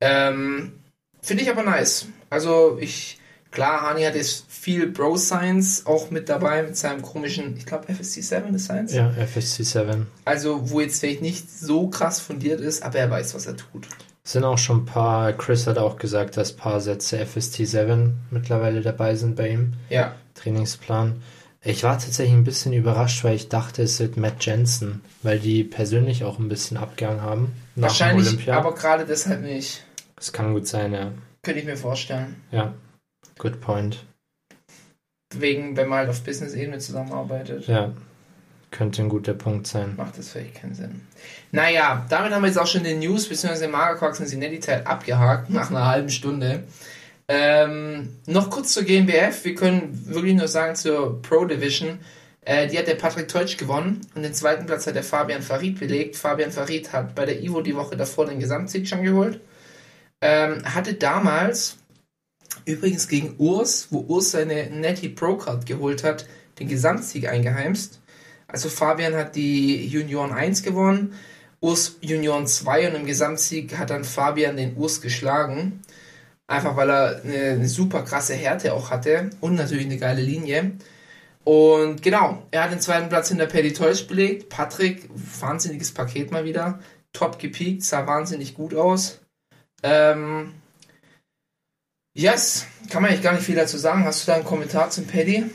Ähm, Finde ich aber nice. Also ich, klar, Hani hat jetzt viel Bro Science auch mit dabei, mit seinem komischen, ich glaube FSC 7 ist Science. Ja, FSC 7. Also wo jetzt vielleicht nicht so krass fundiert ist, aber er weiß, was er tut. Sind auch schon ein paar, Chris hat auch gesagt, dass ein paar Sätze FST 7 mittlerweile dabei sind bei ihm. Ja. Trainingsplan. Ich war tatsächlich ein bisschen überrascht, weil ich dachte, es wird Matt Jensen, weil die persönlich auch ein bisschen abgegangen haben. Nach Wahrscheinlich, Olympia. aber gerade deshalb nicht. Es kann gut sein, ja. Könnte ich mir vorstellen. Ja. Good point. Wegen, wenn man halt auf Business-Ebene zusammenarbeitet. Ja. Könnte ein guter Punkt sein. macht das vielleicht keinen Sinn. Naja, damit haben wir jetzt auch schon den News bzw. Magerquark Cincinnati Teil abgehakt nach einer halben Stunde. Ähm, noch kurz zur GmbF. Wir können wirklich nur sagen zur Pro Division. Äh, die hat der Patrick Teutsch gewonnen und den zweiten Platz hat der Fabian Farid belegt. Fabian Farid hat bei der Ivo die Woche davor den Gesamtsieg schon geholt. Ähm, hatte damals übrigens gegen Urs, wo Urs seine Netty Pro Card geholt hat, den Gesamtsieg eingeheimst. Also Fabian hat die Junioren 1 gewonnen, Urs Junioren 2 und im Gesamtsieg hat dann Fabian den Urs geschlagen. Einfach weil er eine, super krasse Härte auch hatte und natürlich eine geile Linie. Und genau, er hat den zweiten Platz hinter Paddy Toys belegt. Patrick, wahnsinniges Paket mal wieder. Top gepiekt, sah wahnsinnig gut aus. Ähm, yes, kann man eigentlich gar nicht viel dazu sagen. Hast du da einen Kommentar zum Paddy?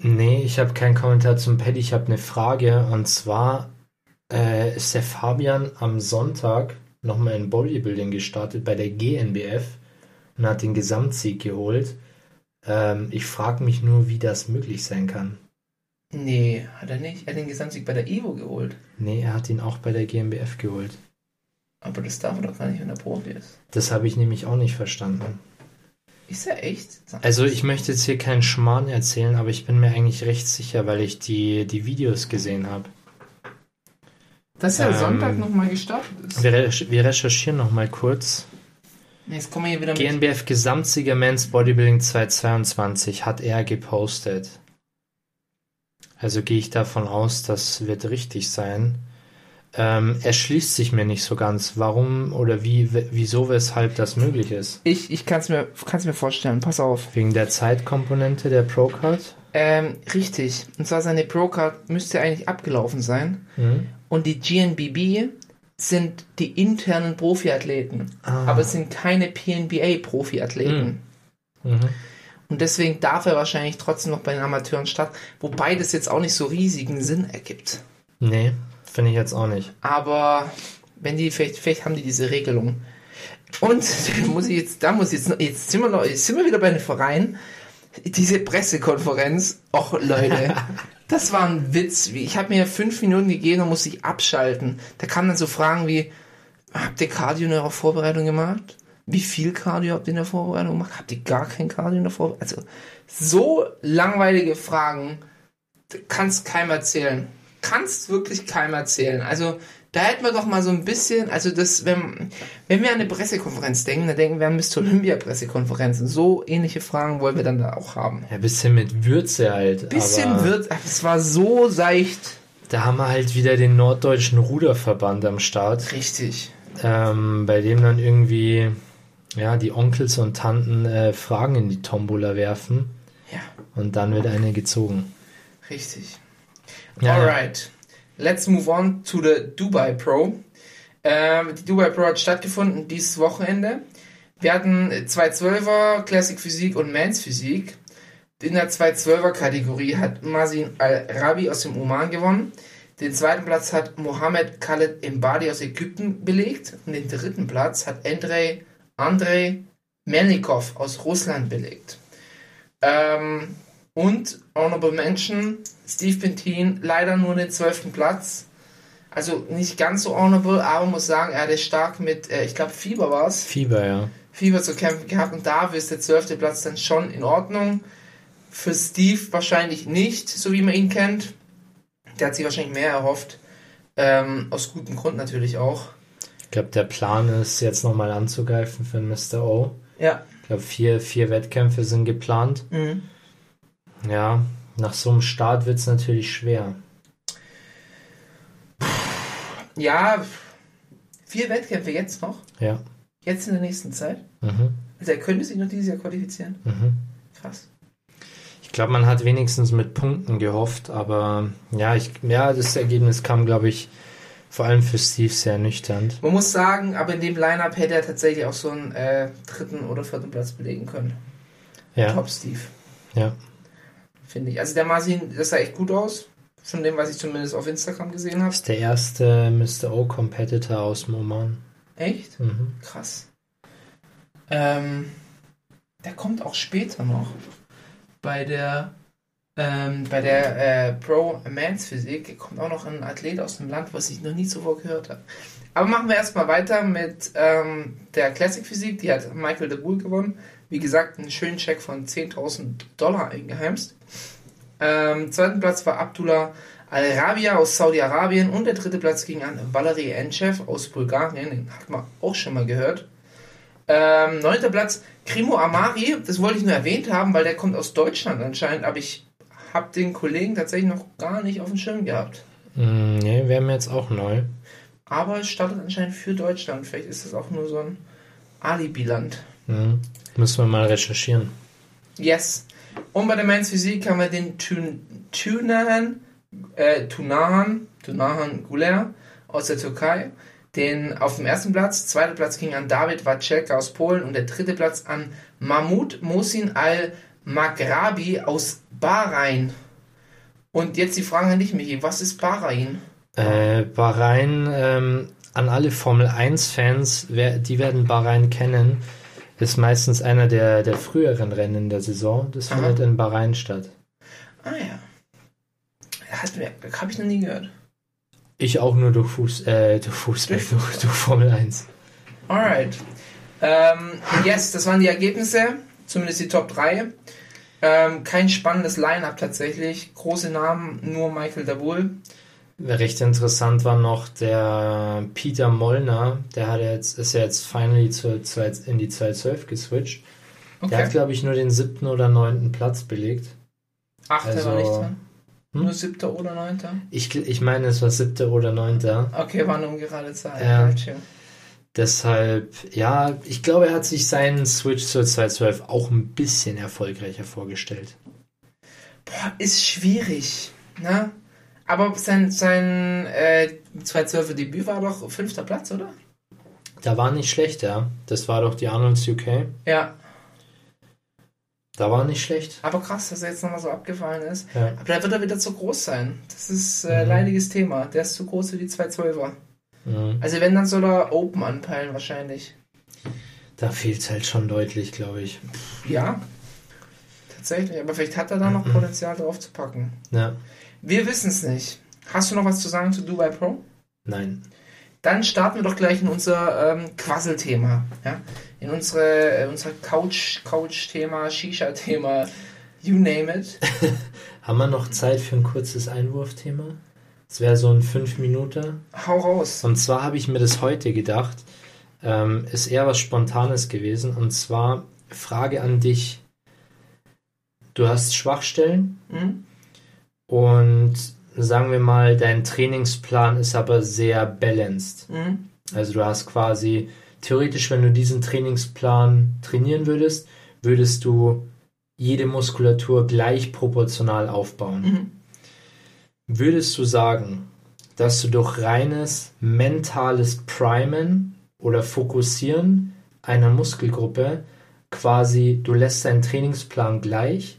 Nee, ich habe keinen Kommentar zum Paddy. Ich habe eine Frage. Und zwar äh, ist der Fabian am Sonntag nochmal in Bodybuilding gestartet bei der GNBF und hat den Gesamtsieg geholt. Ähm, ich frage mich nur, wie das möglich sein kann. Nee, hat er nicht. Er hat den Gesamtsieg bei der Ivo geholt. Nee, er hat ihn auch bei der GmbF geholt. Aber das darf er doch gar nicht, wenn er Profi ist. Das habe ich nämlich auch nicht verstanden. Ist er echt? Also ich möchte jetzt hier keinen Schmarrn erzählen, aber ich bin mir eigentlich recht sicher, weil ich die, die Videos gesehen habe. Dass er Ähm, Sonntag nochmal gestartet ist. Wir, wir recherchieren nochmal kurz. Jetzt kommen wir hier wieder mit. GNBF Gesamtsieger Men's Bodybuilding 2022 hat er gepostet. Also gehe ich davon aus, das wird richtig sein. Ähm, erschließt sich mir nicht so ganz, warum oder wie, wieso, weshalb das möglich ist. Ich, ich kann es mir, kann's mir vorstellen. Pass auf. Wegen der Zeitkomponente der Procard. Ähm, richtig. Und zwar seine Pro-Card müsste eigentlich abgelaufen sein. Mhm. Und die GNBB sind die internen Profiathleten. Ah. Aber es sind keine PNBA-Profiathleten. Mhm. Und deswegen darf er wahrscheinlich trotzdem noch bei den Amateuren starten. Wobei das jetzt auch nicht so riesigen Sinn ergibt. Nee, finde ich jetzt auch nicht. Aber wenn die, vielleicht, vielleicht haben die diese Regelung. Und (laughs) da muss ich jetzt, da muss ich jetzt, noch- jetzt sind wir noch, jetzt sind wir wieder bei den Vereinen. Diese Pressekonferenz, och Leute, (laughs) das war ein Witz. Ich habe mir fünf Minuten gegeben und musste ich abschalten. Da kamen dann so Fragen wie, habt ihr Cardio in eurer Vorbereitung gemacht? Wie viel Cardio habt ihr in der Vorbereitung gemacht? Habt ihr gar kein Cardio in der Vorbereitung? Also, so langweilige Fragen kannst keinem erzählen. Kannst wirklich keinem erzählen. Also, da hätten wir doch mal so ein bisschen, also das, wenn, wenn wir an eine Pressekonferenz denken, dann denken wir an Mr. Olympia Pressekonferenzen. So ähnliche Fragen wollen wir dann da auch haben. Ja, bisschen mit Würze halt. Bisschen ach, es war so seicht. Da haben wir halt wieder den norddeutschen Ruderverband am Start. Richtig. ähm, bei dem dann irgendwie ja die Onkels und Tanten äh, Fragen in die Tombola werfen Ja, und dann wird eine gezogen. richtig. Ja. Alright. Let's move on to the Dubai Pro. Ähm, die Dubai Pro hat stattgefunden dieses Wochenende. Wir hatten 212er Classic Physik und Mans Physik. In der 212er Kategorie hat Mazin Al-Rabi aus dem Oman gewonnen. Den zweiten Platz hat Mohamed Khaled Mbadi aus Ägypten belegt. Und den dritten Platz hat Andrei, Andrei Melnikov aus Russland belegt. Ähm, und Honorable Mention, Steve Bentin, leider nur den zwölften Platz. Also nicht ganz so honorable, aber muss sagen, er hatte stark mit, äh, ich glaube, Fieber war es, Fieber, ja. Fieber zu kämpfen gehabt und dafür ist der zwölfte Platz dann schon in Ordnung. Für Steve wahrscheinlich nicht, so wie man ihn kennt. Der hat sich wahrscheinlich mehr erhofft. Ähm, aus gutem Grund natürlich auch. Ich glaube, der Plan ist jetzt nochmal anzugreifen für Mr. O. Ja. Ich glaube, vier, vier Wettkämpfe sind geplant. Mhm. Ja, nach so einem Start wird es natürlich schwer. Ja, vier Wettkämpfe jetzt noch. Ja. Jetzt in der nächsten Zeit. Mhm. Also er könnte sich noch dieses Jahr qualifizieren. Mhm. Krass. Ich glaube, man hat wenigstens mit Punkten gehofft, aber ja, ich, ja, das Ergebnis kam, glaube ich, vor allem für Steve sehr nüchtern. Man muss sagen, aber in dem Lineup hätte er tatsächlich auch so einen äh, dritten oder vierten Platz belegen können. Ja, Top Steve, ja. Finde ich. Also der Marcin, das sah echt gut aus. Von dem, was ich zumindest auf Instagram gesehen habe. Ist der erste Mr. O-Competitor aus dem Oman. Echt? Mhm. Krass. Ähm, der kommt auch später noch. Bei der ähm, bei der äh, Pro Mans Physik kommt auch noch ein Athlet aus dem Land, was ich noch nie zuvor gehört habe. Aber machen wir erstmal weiter mit ähm, der Classic Physik. Die hat Michael de Boer gewonnen. Wie gesagt, einen schönen Check von 10.000 Dollar eingeheimst. Ähm, zweiten Platz war Abdullah Al-Rabia aus Saudi-Arabien und der dritte Platz ging an Valery Enchev aus Bulgarien, den hat man auch schon mal gehört. Ähm, neunter Platz Krimo Amari, das wollte ich nur erwähnt haben, weil der kommt aus Deutschland anscheinend, aber ich habe den Kollegen tatsächlich noch gar nicht auf dem Schirm gehabt. Mm, nee, wäre mir jetzt auch neu. Aber es startet anscheinend für Deutschland. Vielleicht ist das auch nur so ein Alibi-Land. Mhm. Müssen wir mal recherchieren. Yes. Und bei der Men's Physik haben wir den Tun Tunahan, äh, Tunahan, Tunahan Guler aus der Türkei. Den auf dem ersten Platz. Zweiter Platz ging an David Wacelka aus Polen und der dritte Platz an Mahmoud Mosin Al-Maghrabi aus Bahrain. Und jetzt die Frage an dich, Michi. Was ist Bahrain? Äh, Bahrain, ähm, an alle Formel 1-Fans, wer- die werden Bahrain kennen, ist meistens einer der, der früheren Rennen der Saison. Das Aha. findet in Bahrain statt. Ah ja. Habe ich noch nie gehört. Ich auch nur durch, Fuß, äh, durch Fußball, Durch durch, Formel 1. Alright. Ähm, yes, das waren die Ergebnisse. Zumindest die Top 3. Ähm, kein spannendes Line-Up tatsächlich. Große Namen, nur Michael Dabul. Recht interessant war noch der Peter Mollner, der hat jetzt, ist ja jetzt finally zu, zu, in die 212 geswitcht. Der hat, Okay. glaube ich, nur den siebten oder neunten Platz belegt. Achter also- war nicht dran. Hm? Nur siebter oder neunter? Ich, ich meine, es war siebter oder neunter. Okay, war eine ungerade Zahl. Ja. Gotcha. Deshalb, ja, ich glaube, er hat sich seinen Switch zur 212 auch ein bisschen erfolgreicher vorgestellt. Boah, ist schwierig. Ne? Aber sein, sein äh, 212 Debüt war doch fünfter Platz, oder? Da war nicht schlecht, ja. Das war doch die Arnolds UK. Ja, Da war nicht schlecht. aber krass, dass er jetzt nochmal so abgefallen ist. Ja. Aber da wird er wieder zu groß sein. Das ist äh, Mhm. leidiges Thema. Der ist zu groß für die 212er. Mhm. Also wenn, dann soll er Open anpeilen wahrscheinlich. Da fehlt es halt schon deutlich, glaube ich. Ja. Tatsächlich. Aber vielleicht hat er da noch Mhm. Potenzial drauf zu packen. Ja, Wir wissen es nicht. Hast du noch was zu sagen zu Dubai Pro? nein. Dann starten wir doch gleich in unser ähm, Quasselthema. Ja? In unsere, äh, unser Couch, Couch-Thema, Shisha-Thema, you name it. (laughs) Haben wir noch Zeit für ein kurzes Einwurfthema? Das wäre so ein 5 Minuten. Hau raus. Und zwar habe ich mir das heute gedacht. Ähm, ist eher was Spontanes gewesen. Und zwar Frage an dich. Du hast Schwachstellen Hm? Und sagen wir mal, dein Trainingsplan ist aber sehr balanced. Hm? Also du hast quasi, theoretisch, wenn du diesen Trainingsplan trainieren würdest, würdest du jede Muskulatur gleich proportional aufbauen. Mhm. Würdest du sagen, dass du durch reines mentales Primen oder Fokussieren einer Muskelgruppe quasi, du lässt deinen Trainingsplan gleich,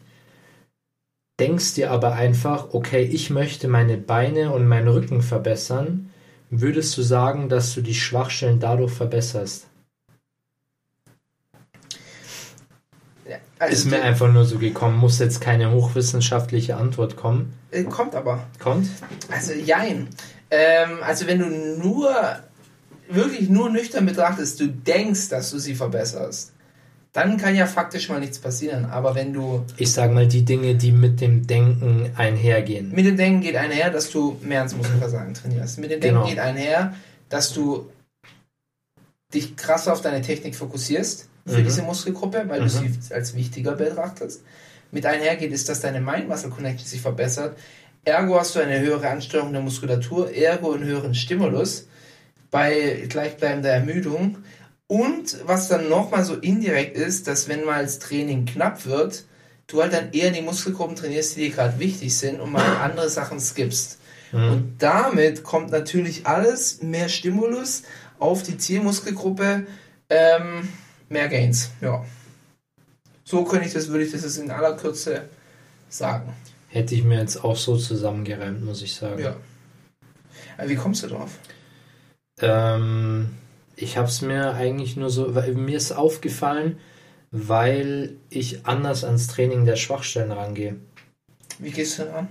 denkst dir aber einfach, okay, ich möchte meine Beine und meinen Rücken verbessern, würdest du sagen, dass du die Schwachstellen dadurch verbesserst? Also, Ist mir einfach nur so gekommen, muss jetzt keine hochwissenschaftliche Antwort kommen. äh, kommt aber. Kommt? Also, jein. Ähm, also, wenn du nur, wirklich nur nüchtern betrachtest, du denkst, dass du sie verbesserst, dann kann ja faktisch mal nichts passieren. Aber wenn du Ich sag mal die Dinge, die mit dem Denken einhergehen. mit dem Denken geht einher, dass du mehr ans Muskelversagen trainierst. Mit dem Denken Genau. geht einher, dass du dich krasser auf deine Technik fokussierst für Mhm. diese Muskelgruppe, weil Mhm. du sie als wichtiger betrachtest. Mit einhergeht ist, dass deine Mind-Muscle-Connection sich verbessert. Ergo hast du eine höhere Ansteuerung der Muskulatur, ergo einen höheren Stimulus bei gleichbleibender Ermüdung. Und was dann nochmal so indirekt ist, dass wenn mal das Training knapp wird, du halt dann eher die Muskelgruppen trainierst, die dir gerade wichtig sind und mal andere Sachen skippst. Mhm. Und damit kommt natürlich alles mehr Stimulus auf die Zielmuskelgruppe, ähm, mehr Gains. Ja. So könnte ich das, würde ich das jetzt in aller Kürze sagen. Hätte ich mir jetzt auch so zusammengereimt, muss ich sagen. Ja. Aber wie kommst du drauf? Ähm, ich habe es mir eigentlich nur so, weil mir ist aufgefallen, weil ich anders ans Training der Schwachstellen rangehe. Wie gehst du denn an?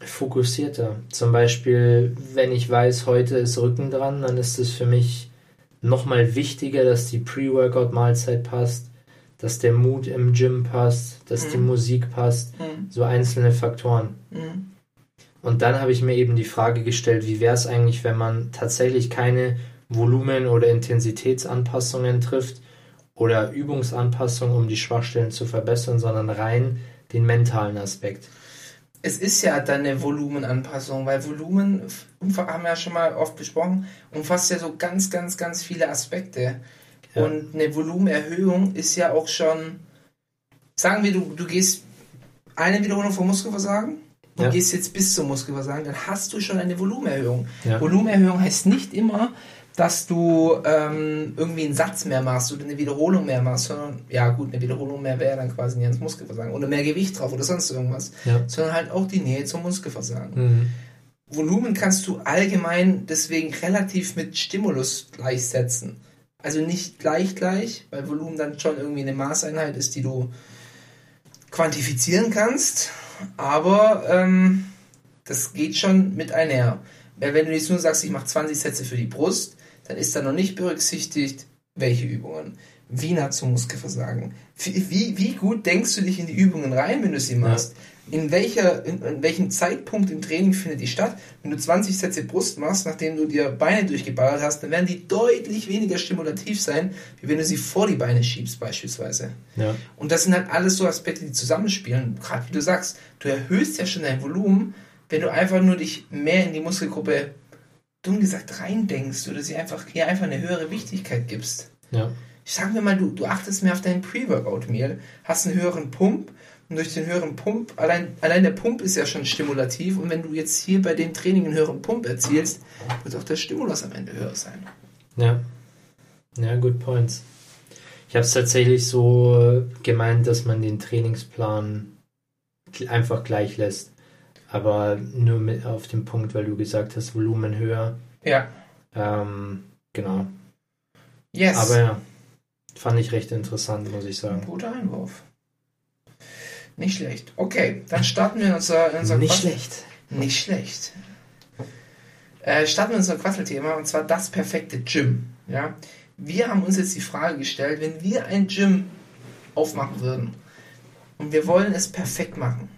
Fokussierter. Zum Beispiel, wenn ich weiß, heute ist Rücken dran, dann ist es für mich nochmal wichtiger, dass die Pre-Workout-Mahlzeit passt, dass der Mut im Gym passt, dass die Musik passt, so einzelne Faktoren. Und dann habe ich mir eben die Frage gestellt, wie wäre es eigentlich, wenn man tatsächlich keine Volumen- oder Intensitätsanpassungen trifft oder Übungsanpassungen, um die Schwachstellen zu verbessern, sondern rein den mentalen Aspekt. Es ist ja dann eine Volumenanpassung, weil Volumen, haben wir ja schon mal oft besprochen, umfasst ja so ganz, ganz, ganz viele Aspekte. Ja. Und eine Volumenerhöhung ist ja auch schon, sagen wir, du, du gehst eine Wiederholung vom Muskelversagen und Ja. gehst jetzt bis zum Muskelversagen, dann hast du schon eine Volumenerhöhung. Ja. Volumenerhöhung heißt nicht immer, dass du ähm, irgendwie einen Satz mehr machst oder eine Wiederholung mehr machst, sondern, ja gut, eine Wiederholung mehr wäre dann quasi nicht ans Muskelversagen oder mehr Gewicht drauf oder sonst irgendwas, Ja. sondern halt auch die Nähe zum Muskelversagen. Mhm. Volumen kannst du allgemein deswegen relativ mit Stimulus gleichsetzen. Also nicht gleich gleich, weil Volumen dann schon irgendwie eine Maßeinheit ist, die du quantifizieren kannst, aber ähm, das geht schon mit einher. Weil wenn du jetzt nur sagst, ich mache 20 Sätze für die Brust, dann ist da noch nicht berücksichtigt, welche Übungen. Wie nah zum Muskelversagen. Wie, wie, wie gut denkst du dich in die Übungen rein, wenn du sie machst? In, welcher, in, in welchem Zeitpunkt im Training findet die statt? Wenn du 20 Sätze Brust machst, nachdem du dir Beine durchgeballert hast, dann werden die deutlich weniger stimulativ sein, wie wenn du sie vor die Beine schiebst beispielsweise. Ja. Und das sind halt alles so Aspekte, die zusammenspielen. Gerade wie du sagst, du erhöhst ja schon dein Volumen, wenn du einfach nur dich mehr in die Muskelgruppe, dumm gesagt, reindenkst oder sie einfach, ihr einfach eine höhere Wichtigkeit gibst. Ja. Sagen wir mal, du, du achtest mehr auf dein Pre-Workout-Meal, hast einen höheren Pump und durch den höheren Pump, allein, allein der Pump ist ja schon stimulativ und wenn du jetzt hier bei dem Training einen höheren Pump erzielst, wird auch der Stimulus am Ende höher sein. Ja. Ja, good points. Ich habe es tatsächlich so gemeint, dass man den Trainingsplan einfach gleich lässt. Aber nur mit auf dem Punkt, weil du gesagt hast, Volumen höher. Ja. Ähm, genau. Yes. Aber ja, fand ich recht interessant, muss ich sagen. Guter Einwurf. Nicht schlecht. Okay, dann starten wir unser, unser Nicht Quatsch- schlecht. Nicht schlecht. Äh, starten wir unser Quasselthema und zwar das perfekte Gym. Ja? Wir haben uns jetzt die Frage gestellt, wenn wir ein Gym aufmachen würden und wir wollen es perfekt machen,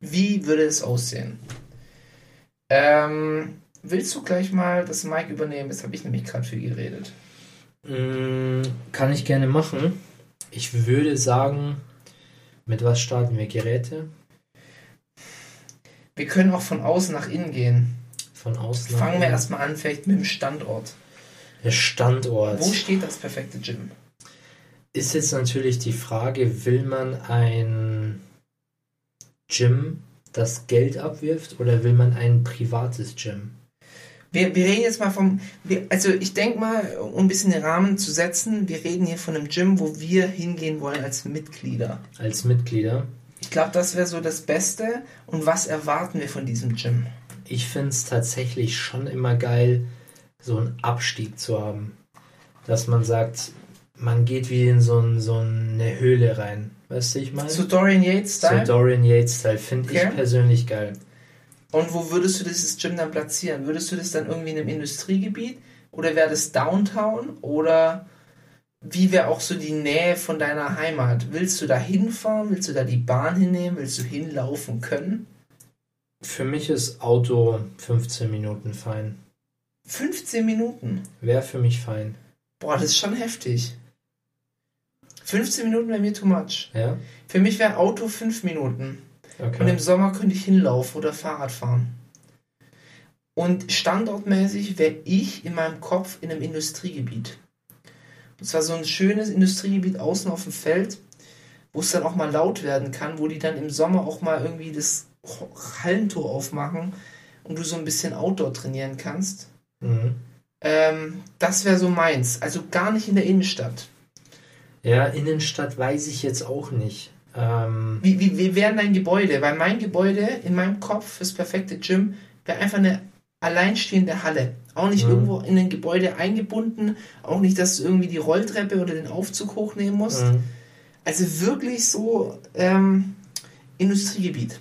wie würde es aussehen? Ähm, willst du gleich mal das Mic übernehmen? Jetzt habe ich nämlich gerade viel geredet. Mm, Kann ich gerne machen. Ich würde sagen, mit was starten wir? Geräte? Wir können auch von außen nach innen gehen. Von außen. nach Fangen wir innen? erstmal an, vielleicht mit dem Standort. Der Standort. Wo steht das perfekte Gym? Ist jetzt natürlich die Frage, will man ein Gym, das Geld abwirft, oder will man ein privates Gym? Wir, wir reden jetzt mal vom, wir, also ich denke mal, um ein bisschen den Rahmen zu setzen, wir reden hier von einem Gym, wo wir hingehen wollen als Mitglieder. Als Mitglieder? Ich glaube, das wäre so das Beste. Und was erwarten wir von diesem Gym? Ich finde es tatsächlich schon immer geil, so einen Abstieg zu haben. Dass man sagt, man geht wie in so, ein, so eine Höhle rein. Weißt du, ich meine? Zu Dorian Yates So Style? Dorian Yates Style finde Okay. ich persönlich geil. Und wo würdest du dieses Gym dann platzieren? Würdest du das dann irgendwie in einem Industriegebiet? Oder wäre das Downtown? Oder wie wäre auch so die Nähe von deiner Heimat? Willst du da hinfahren? Willst du da die Bahn hinnehmen? Willst du hinlaufen können? Für mich ist Auto 15 Minuten fein. 15 Minuten. Wäre für mich fein. Boah, das ist schon heftig. 15 Minuten wäre mir too much. Ja? Für mich wäre Auto 5 Minuten. Und im Okay. Sommer könnte ich hinlaufen oder Fahrrad fahren. Und standortmäßig wäre ich in meinem Kopf in einem Industriegebiet. Und zwar so ein schönes Industriegebiet außen auf dem Feld, wo es dann auch mal laut werden kann, wo die dann im Sommer auch mal irgendwie das Hallentor aufmachen und du so ein bisschen Outdoor trainieren kannst. Mhm. Ähm, das wäre so meins. Also gar nicht in der Innenstadt. Ja, Innenstadt weiß ich jetzt auch nicht. Ähm, Wie, wie, wie wäre dein Gebäude? Weil mein Gebäude in meinem Kopf fürs perfekte Gym wäre einfach eine alleinstehende Halle. Auch nicht Mhm. irgendwo in ein Gebäude eingebunden, auch nicht, dass du irgendwie die Rolltreppe oder den Aufzug hochnehmen musst. mhm. Also wirklich so ähm, Industriegebiet.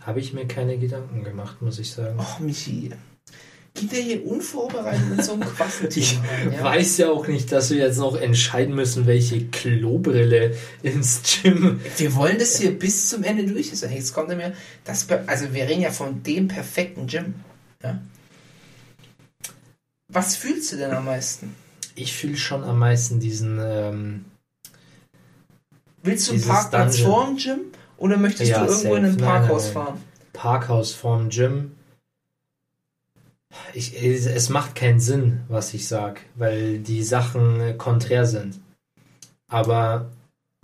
Habe ich mir keine Gedanken gemacht, muss ich sagen. Och, Michi. Geht der hier unvorbereitet in so ein (laughs) Ich Quasselthema rein? Ja? weiß ja auch nicht, dass wir jetzt noch entscheiden müssen, welche Klobrille ins Gym. Wir wollen das hier bis zum Ende durch. Jetzt kommt er mir, das, also wir reden ja von dem perfekten Gym. Ja? Was fühlst du denn am meisten? Ich fühle schon am meisten diesen. Ähm, Willst du einen Parkplatz vorm Gym oder möchtest Ja, du irgendwo in safe. ein Nein, Parkhaus nein, nein. fahren? Parkhaus vorm Gym. Ich, es, macht keinen Sinn, was ich sage, weil die Sachen konträr sind. Aber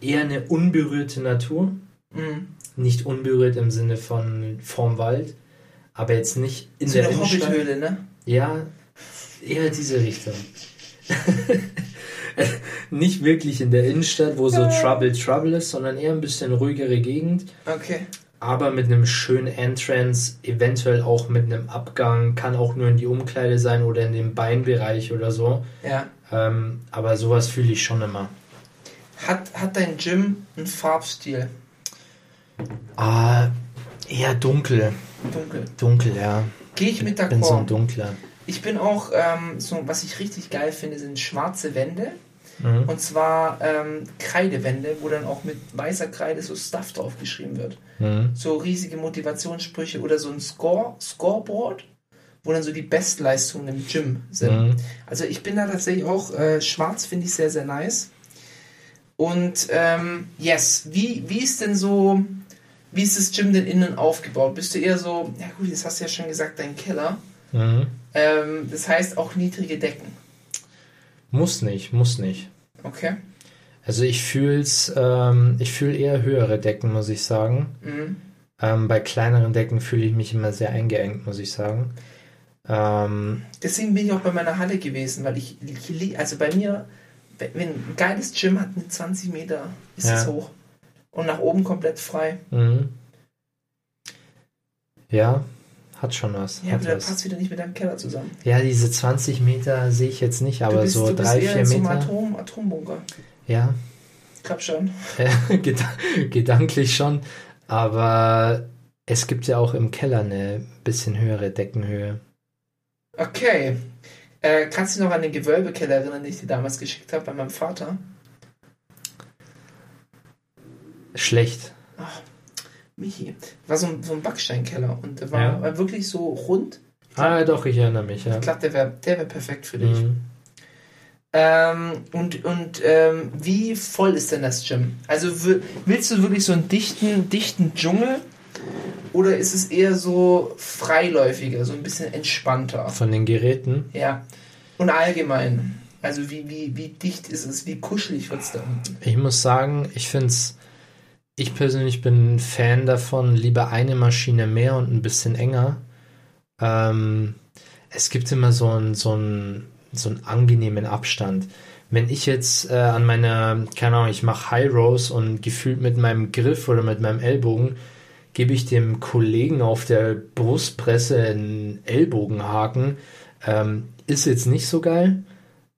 eher eine unberührte Natur. Mhm. Nicht unberührt im Sinne von vorm Wald, aber jetzt nicht in So der eine Innenstadt. Hobbithöhle, ne? Ja, eher diese Richtung. (laughs) nicht wirklich in der Innenstadt, wo so Trouble Trouble ist, sondern eher ein bisschen ruhigere Gegend. Okay. Aber mit einem schönen Entrance, eventuell auch mit einem Abgang, kann auch nur in die Umkleide sein oder in den Beinbereich oder so. Ja. Ähm, aber sowas fühle ich schon immer. Hat, hat dein Gym einen Farbstil? Ah, eher dunkel. Dunkel. Dunkel, ja. Gehe ich mit Ich bin so ein dunkler. Ich bin auch, ähm, so, was ich richtig geil finde, sind schwarze Wände. Mhm. Und zwar ähm, Kreidewände, wo dann auch mit weißer Kreide so Stuff draufgeschrieben wird. Mhm. So riesige Motivationssprüche oder so ein Score, Scoreboard, wo dann so die Bestleistungen im Gym sind. Mhm. Also ich bin da tatsächlich auch, äh, schwarz finde ich sehr, sehr nice. Und ähm, yes, wie, wie ist denn so, wie ist das Gym denn innen aufgebaut? Bist du eher so, ja gut, jetzt hast du ja schon gesagt, dein Keller. Mhm. Ähm, das heißt auch niedrige Decken. Muss nicht, muss nicht. Okay. Also ich fühl's, ähm, ich fühle eher höhere Decken, muss ich sagen. Mhm. Ähm, bei kleineren Decken fühle ich mich immer sehr eingeengt, muss ich sagen. Ähm, Deswegen bin ich auch bei meiner Halle gewesen, weil ich, ich also bei mir, wenn ein geiles Gym hat mit 20 Meter, ist Ja. es hoch. Und nach oben komplett frei. mhm. Ja, hat schon was. Ja, aber da was. passt wieder nicht mit deinem Keller zusammen. Ja, diese 20 Meter sehe ich jetzt nicht, aber bist, so drei, vier Meter. Atom, Atombunker. Ja, Ich glaub schon. (laughs) Ged gedanklich schon. Aber es gibt ja auch im Keller eine bisschen höhere Deckenhöhe. Okay. Äh, kannst du dich noch an den Gewölbekeller erinnern, den ich dir damals geschickt habe bei meinem Vater? Schlecht. Michi. War so ein, so ein Backsteinkeller und der war, Ja. war wirklich so rund. Glaub, Ah, doch, ich erinnere mich, ja. ich glaub, der wäre der wär perfekt für dich. Mhm. Ähm, und und ähm, wie voll ist denn das Gym? Also willst du wirklich so einen dichten, dichten Dschungel oder ist es eher so freiläufiger, so ein bisschen entspannter? Von den Geräten. Ja. Und allgemein. Also wie, wie, wie dicht ist es, wie kuschelig wird es da unten? Ich muss sagen, ich finde es, ich persönlich bin ein Fan davon, lieber eine Maschine mehr und ein bisschen enger. Ähm, es gibt immer so einen, so einen, so einen angenehmen Abstand. Wenn ich jetzt äh, an meiner, keine Ahnung, ich mache High Rows und gefühlt mit meinem Griff oder mit meinem Ellbogen gebe ich dem Kollegen auf der Brustpresse einen Ellbogenhaken, ähm, ist jetzt nicht so geil,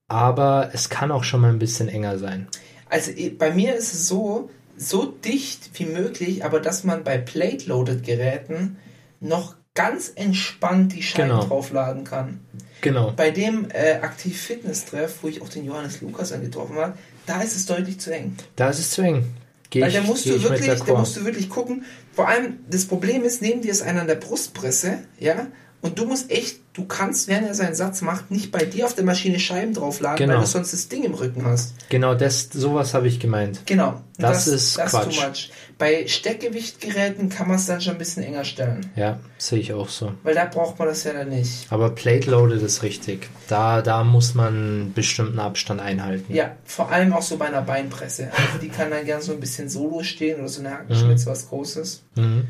aber es kann auch schon mal ein bisschen enger sein. Also bei mir ist es so, so dicht wie möglich, aber dass man bei Plate-Loaded-Geräten noch ganz entspannt die Scheiben Genau. draufladen kann. Genau. Bei dem äh, Aktiv Fitness Treff, wo ich auch den Johannes Lukas angetroffen habe, da ist es deutlich zu eng. Da ist es zu eng. Geh Weil da musst, du wirklich, da musst du wirklich gucken. Vor allem, das Problem ist, neben dir ist einer an der Brustpresse, ja, und du musst echt, du kannst, während er seinen Satz macht, nicht bei dir auf der Maschine Scheiben draufladen, Genau. weil du sonst das Ding im Rücken hast. Genau, das, sowas habe ich gemeint. Genau. Und Das ist das Quatsch. too much. Bei Steckgewichtgeräten kann man es dann schon ein bisschen enger stellen. Ja, sehe ich auch so. Weil da braucht man das ja dann nicht. Aber Plate Loaded ist richtig. Da, da muss man einen bestimmten Abstand einhalten. Ja, vor allem auch so bei einer Beinpresse. Also die kann dann gern so ein bisschen solo stehen oder so eine Hakenschmitze, was Großes. Mhm.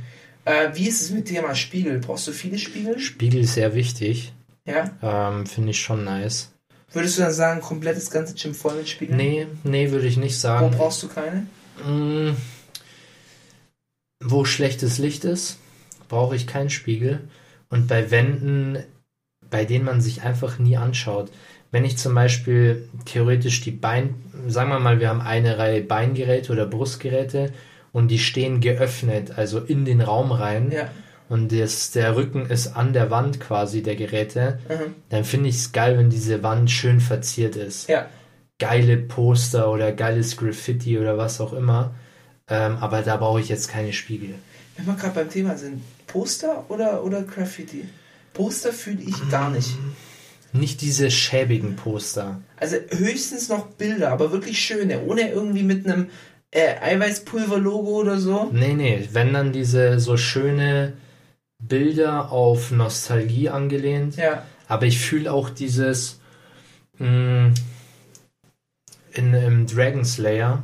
Äh, wie ist es mit Thema Spiegel? Brauchst du viele Spiegel? Spiegel ist sehr wichtig. Ja. Ähm, Finde ich schon nice. Würdest du dann sagen, komplett das ganze Gym voll mit Spiegeln? Nee, nee, würde ich nicht Wo sagen. brauchst du keine? Mm, wo schlechtes Licht ist, brauche ich keinen Spiegel. Und bei Wänden, bei denen man sich einfach nie anschaut. Wenn ich zum Beispiel theoretisch die Bein, sagen wir mal, wir haben eine Reihe Beingeräte oder Brustgeräte und die stehen geöffnet, also in den Raum rein. Ja. und das, der Rücken ist an der Wand quasi der Geräte, Mhm. dann finde ich es geil, wenn diese Wand schön verziert ist. Ja. Geile Poster oder geiles Graffiti oder was auch immer. Ähm, aber da brauche ich jetzt keine Spiegel. Wenn wir gerade beim Thema sind, Poster oder, oder Graffiti? Poster fühle ich gar nicht. Nicht diese schäbigen Poster. Also höchstens noch Bilder, aber wirklich schöne, ohne irgendwie mit einem äh, Eiweißpulver-Logo oder so. Nee, nee, wenn dann diese so schöne Bilder auf Nostalgie angelehnt. Ja. Aber ich fühle auch dieses mh, in, im Dragon Slayer,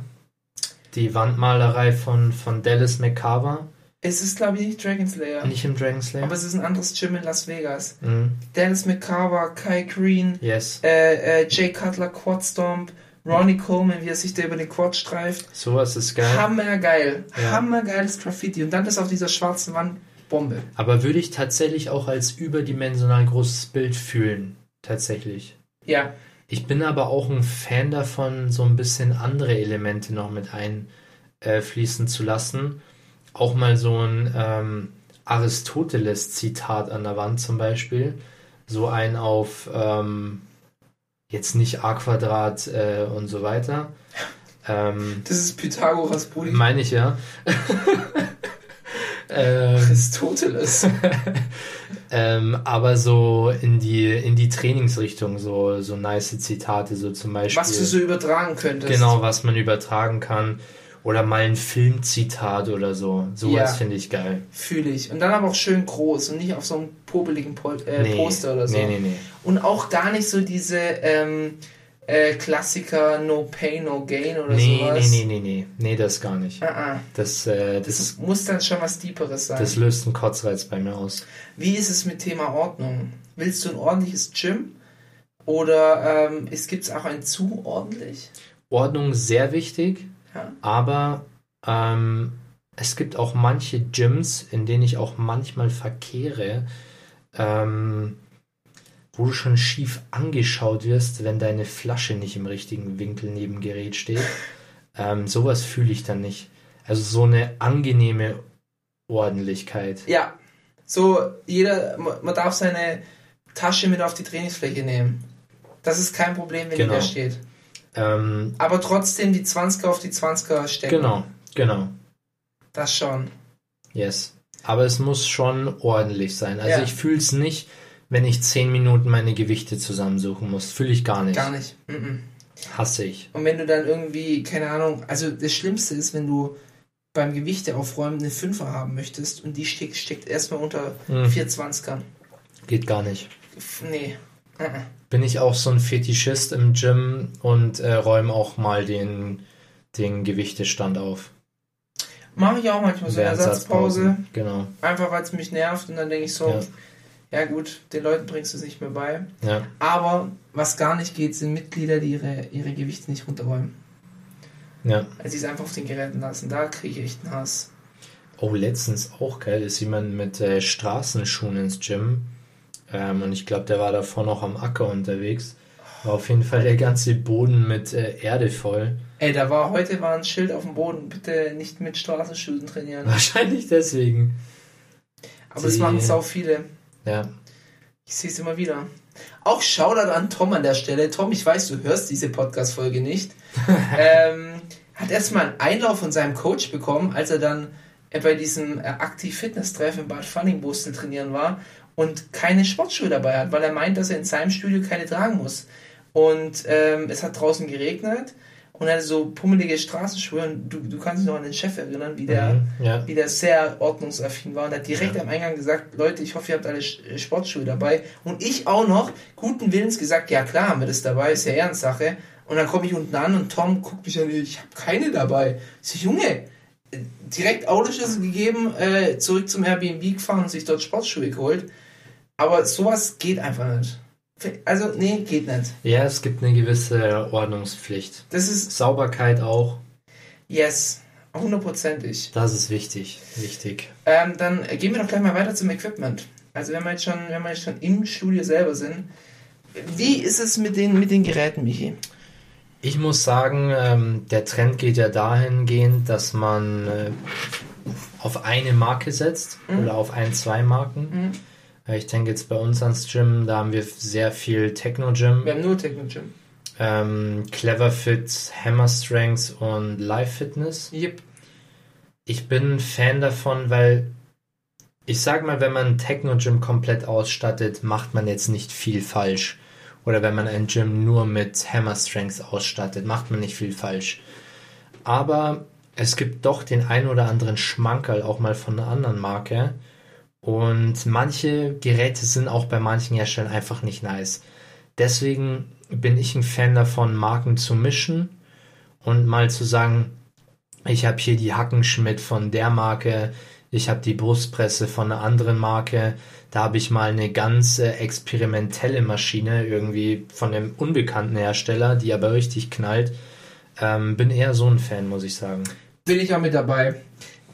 die Wandmalerei von, von Dallas McCarver. Es ist, glaube ich, nicht Dragon Slayer. Nicht im Dragon Slayer? Aber es ist ein anderes Gym in Las Vegas. Mhm. Dennis McCarver, Kai Green, Yes. äh, äh, Jay Cutler, Quad Stomp, Ronnie Coleman, wie er sich da über den Quad streift. Sowas ist geil. Hammergeil. Ja. Hammergeiles Graffiti. Und dann das auf dieser schwarzen Wand. Bombe. Aber würde ich tatsächlich auch als überdimensional großes Bild fühlen. Tatsächlich. Ja. Ich bin aber auch ein Fan davon, so ein bisschen andere Elemente noch mit einfließen zu lassen. Auch mal so ein ähm, Aristoteles-Zitat an der Wand zum Beispiel. So ein auf ähm, jetzt nicht a Quadrat äh, und so weiter. Ähm, Das ist Pythagoras Brudi. meine ich ja. (laughs) ähm, Aristoteles. (laughs) ähm, aber so in die, in die Trainingsrichtung, so, so nice Zitate, so zum Beispiel. Was du so übertragen könntest. Genau, was man übertragen kann. Oder mal ein Filmzitat oder so. Sowas Ja. finde ich geil. Fühle ich. Und dann aber auch schön groß und nicht auf so einem popeligen Pol äh, Poster oder so. Nee, nee, nee. Und auch gar nicht so diese ähm, äh, Klassiker No Pain, No Gain oder Nee, sowas. nee, nee, nee, nee. Nee, das gar nicht. Ah, ah. Das, äh, Das das, muss dann schon was Deeperes sein. das löst einen Kotzreiz bei mir aus. Wie ist es mit Thema Ordnung? Willst du ein ordentliches Gym? Oder ähm, es gibt auch ein zu ordentlich? Ordnung sehr wichtig, Ja. aber ähm, es gibt auch manche Gyms, in denen ich auch manchmal verkehre, ähm, wo du schon schief angeschaut wirst, wenn deine Flasche nicht im richtigen Winkel neben dem Gerät steht. (laughs) ähm, sowas fühle ich dann nicht. Also so eine angenehme Ordentlichkeit. Ja. So, jeder, man man darf seine Tasche mit auf die Trainingsfläche nehmen. Das ist kein Problem, wenn Genau. die da steht. Ähm, Aber trotzdem die 20er auf die 20er stecken. genau, genau. Das schon. Yes. Aber es muss schon ordentlich sein. Also Ja. ich fühle es nicht, wenn ich zehn Minuten meine Gewichte zusammensuchen muss. Fühle ich gar nicht. Gar nicht. Mm-mm. Hasse ich. Und wenn du dann irgendwie, keine Ahnung, also das Schlimmste ist, wenn du beim Gewichte aufräumen eine 5er haben möchtest und die steckt, steckt erstmal unter Mhm. 420ern. Geht gar nicht. Nee. Bin ich auch so ein Fetischist im Gym und äh, räume auch mal den, den Gewichtestand auf. Mache ich auch manchmal so eine Ersatzpause. Genau. einfach weil es mich nervt und dann denke ich so, Ja. ja. gut, den Leuten bringst du es nicht mehr bei. Ja. Aber was gar nicht geht, sind Mitglieder, die ihre, ihre Gewichte nicht runterräumen. Ja. Also sie es einfach auf den Geräten lassen. Da kriege ich echt einen Hass. Oh, letztens auch geil, ist jemand mit äh, Straßenschuhen ins Gym. Ähm, und ich glaube, der war davor noch am Acker unterwegs. War auf jeden Fall der ganze Boden mit äh, Erde voll. Ey, da war heute war ein Schild auf dem Boden, bitte nicht mit Straßenschuhen trainieren. Wahrscheinlich deswegen. Aber das Die- machen sau viele. Ja. Ich sehe es immer wieder. Auch Shoutout an Tom an der Stelle. Tom, ich weiß, du hörst diese Podcast-Folge nicht. (laughs) ähm, hat erstmal einen Einlauf von seinem Coach bekommen, als er dann äh, bei diesem äh, Aktiv-Fitness-Treff in Bad Fanningbostel trainieren war und keine Sportschuhe dabei hat, weil er meint, dass er in seinem Studio keine tragen muss. Und ähm, es hat draußen geregnet und er hatte so pummelige Straßenschuhe. Und du, du kannst dich noch an den Chef erinnern, wie der Mhm, ja. wie der sehr ordnungsaffin war und hat direkt am Eingang gesagt, Leute, ich hoffe, ihr habt alle Sch- Sportschuhe dabei. Und ich auch noch guten Willens gesagt, ja klar haben wir das dabei, ist ja Ehrensache. Und dann komme ich unten an und Tom guckt mich an, ich habe keine dabei. Ich so, Junge, äh, direkt Autoschlüssel gegeben, äh, zurück zum Airbnb gefahren und sich dort Sportschuhe geholt. Aber sowas geht einfach nicht. Also, nee, geht nicht. ja, es gibt eine gewisse Ordnungspflicht. Das ist, Sauberkeit auch, yes, hundertprozentig. das ist wichtig. Wichtig. Ähm, dann gehen wir doch gleich mal weiter zum Equipment. Also wenn wir jetzt schon, wenn wir jetzt schon im Studio selber sind, wie ist es mit den, mit den Geräten, Michi? Ich muss sagen, ähm, der Trend geht ja dahingehend, dass man äh, auf eine Marke setzt oder auf ein, zwei Marken. Äh, Ich denke jetzt bei uns ans Gym, da haben wir sehr viel Techno-Gym, Wir haben nur Techno Gym. ähm, Clever Fit, Hammer Strength und Live Fitness. Yep. Ich bin Fan davon, weil ich sag mal, wenn man ein Techno-Gym komplett ausstattet, macht man jetzt nicht viel falsch. Oder wenn man ein Gym nur mit Hammer Strength ausstattet, macht man nicht viel falsch. Aber es gibt doch den ein oder anderen Schmankerl auch mal von einer anderen Marke. Und manche Geräte sind auch bei manchen Herstellern einfach nicht nice. Deswegen bin ich ein Fan davon, Marken zu mischen und mal zu sagen, ich habe hier die Hackenschmidt von der Marke, ich habe die Brustpresse von einer anderen Marke, da habe ich mal eine ganz äh, experimentelle Maschine irgendwie von einem unbekannten Hersteller, die aber richtig knallt. Ähm, bin eher so ein Fan, muss ich sagen. Bin ich auch mit dabei.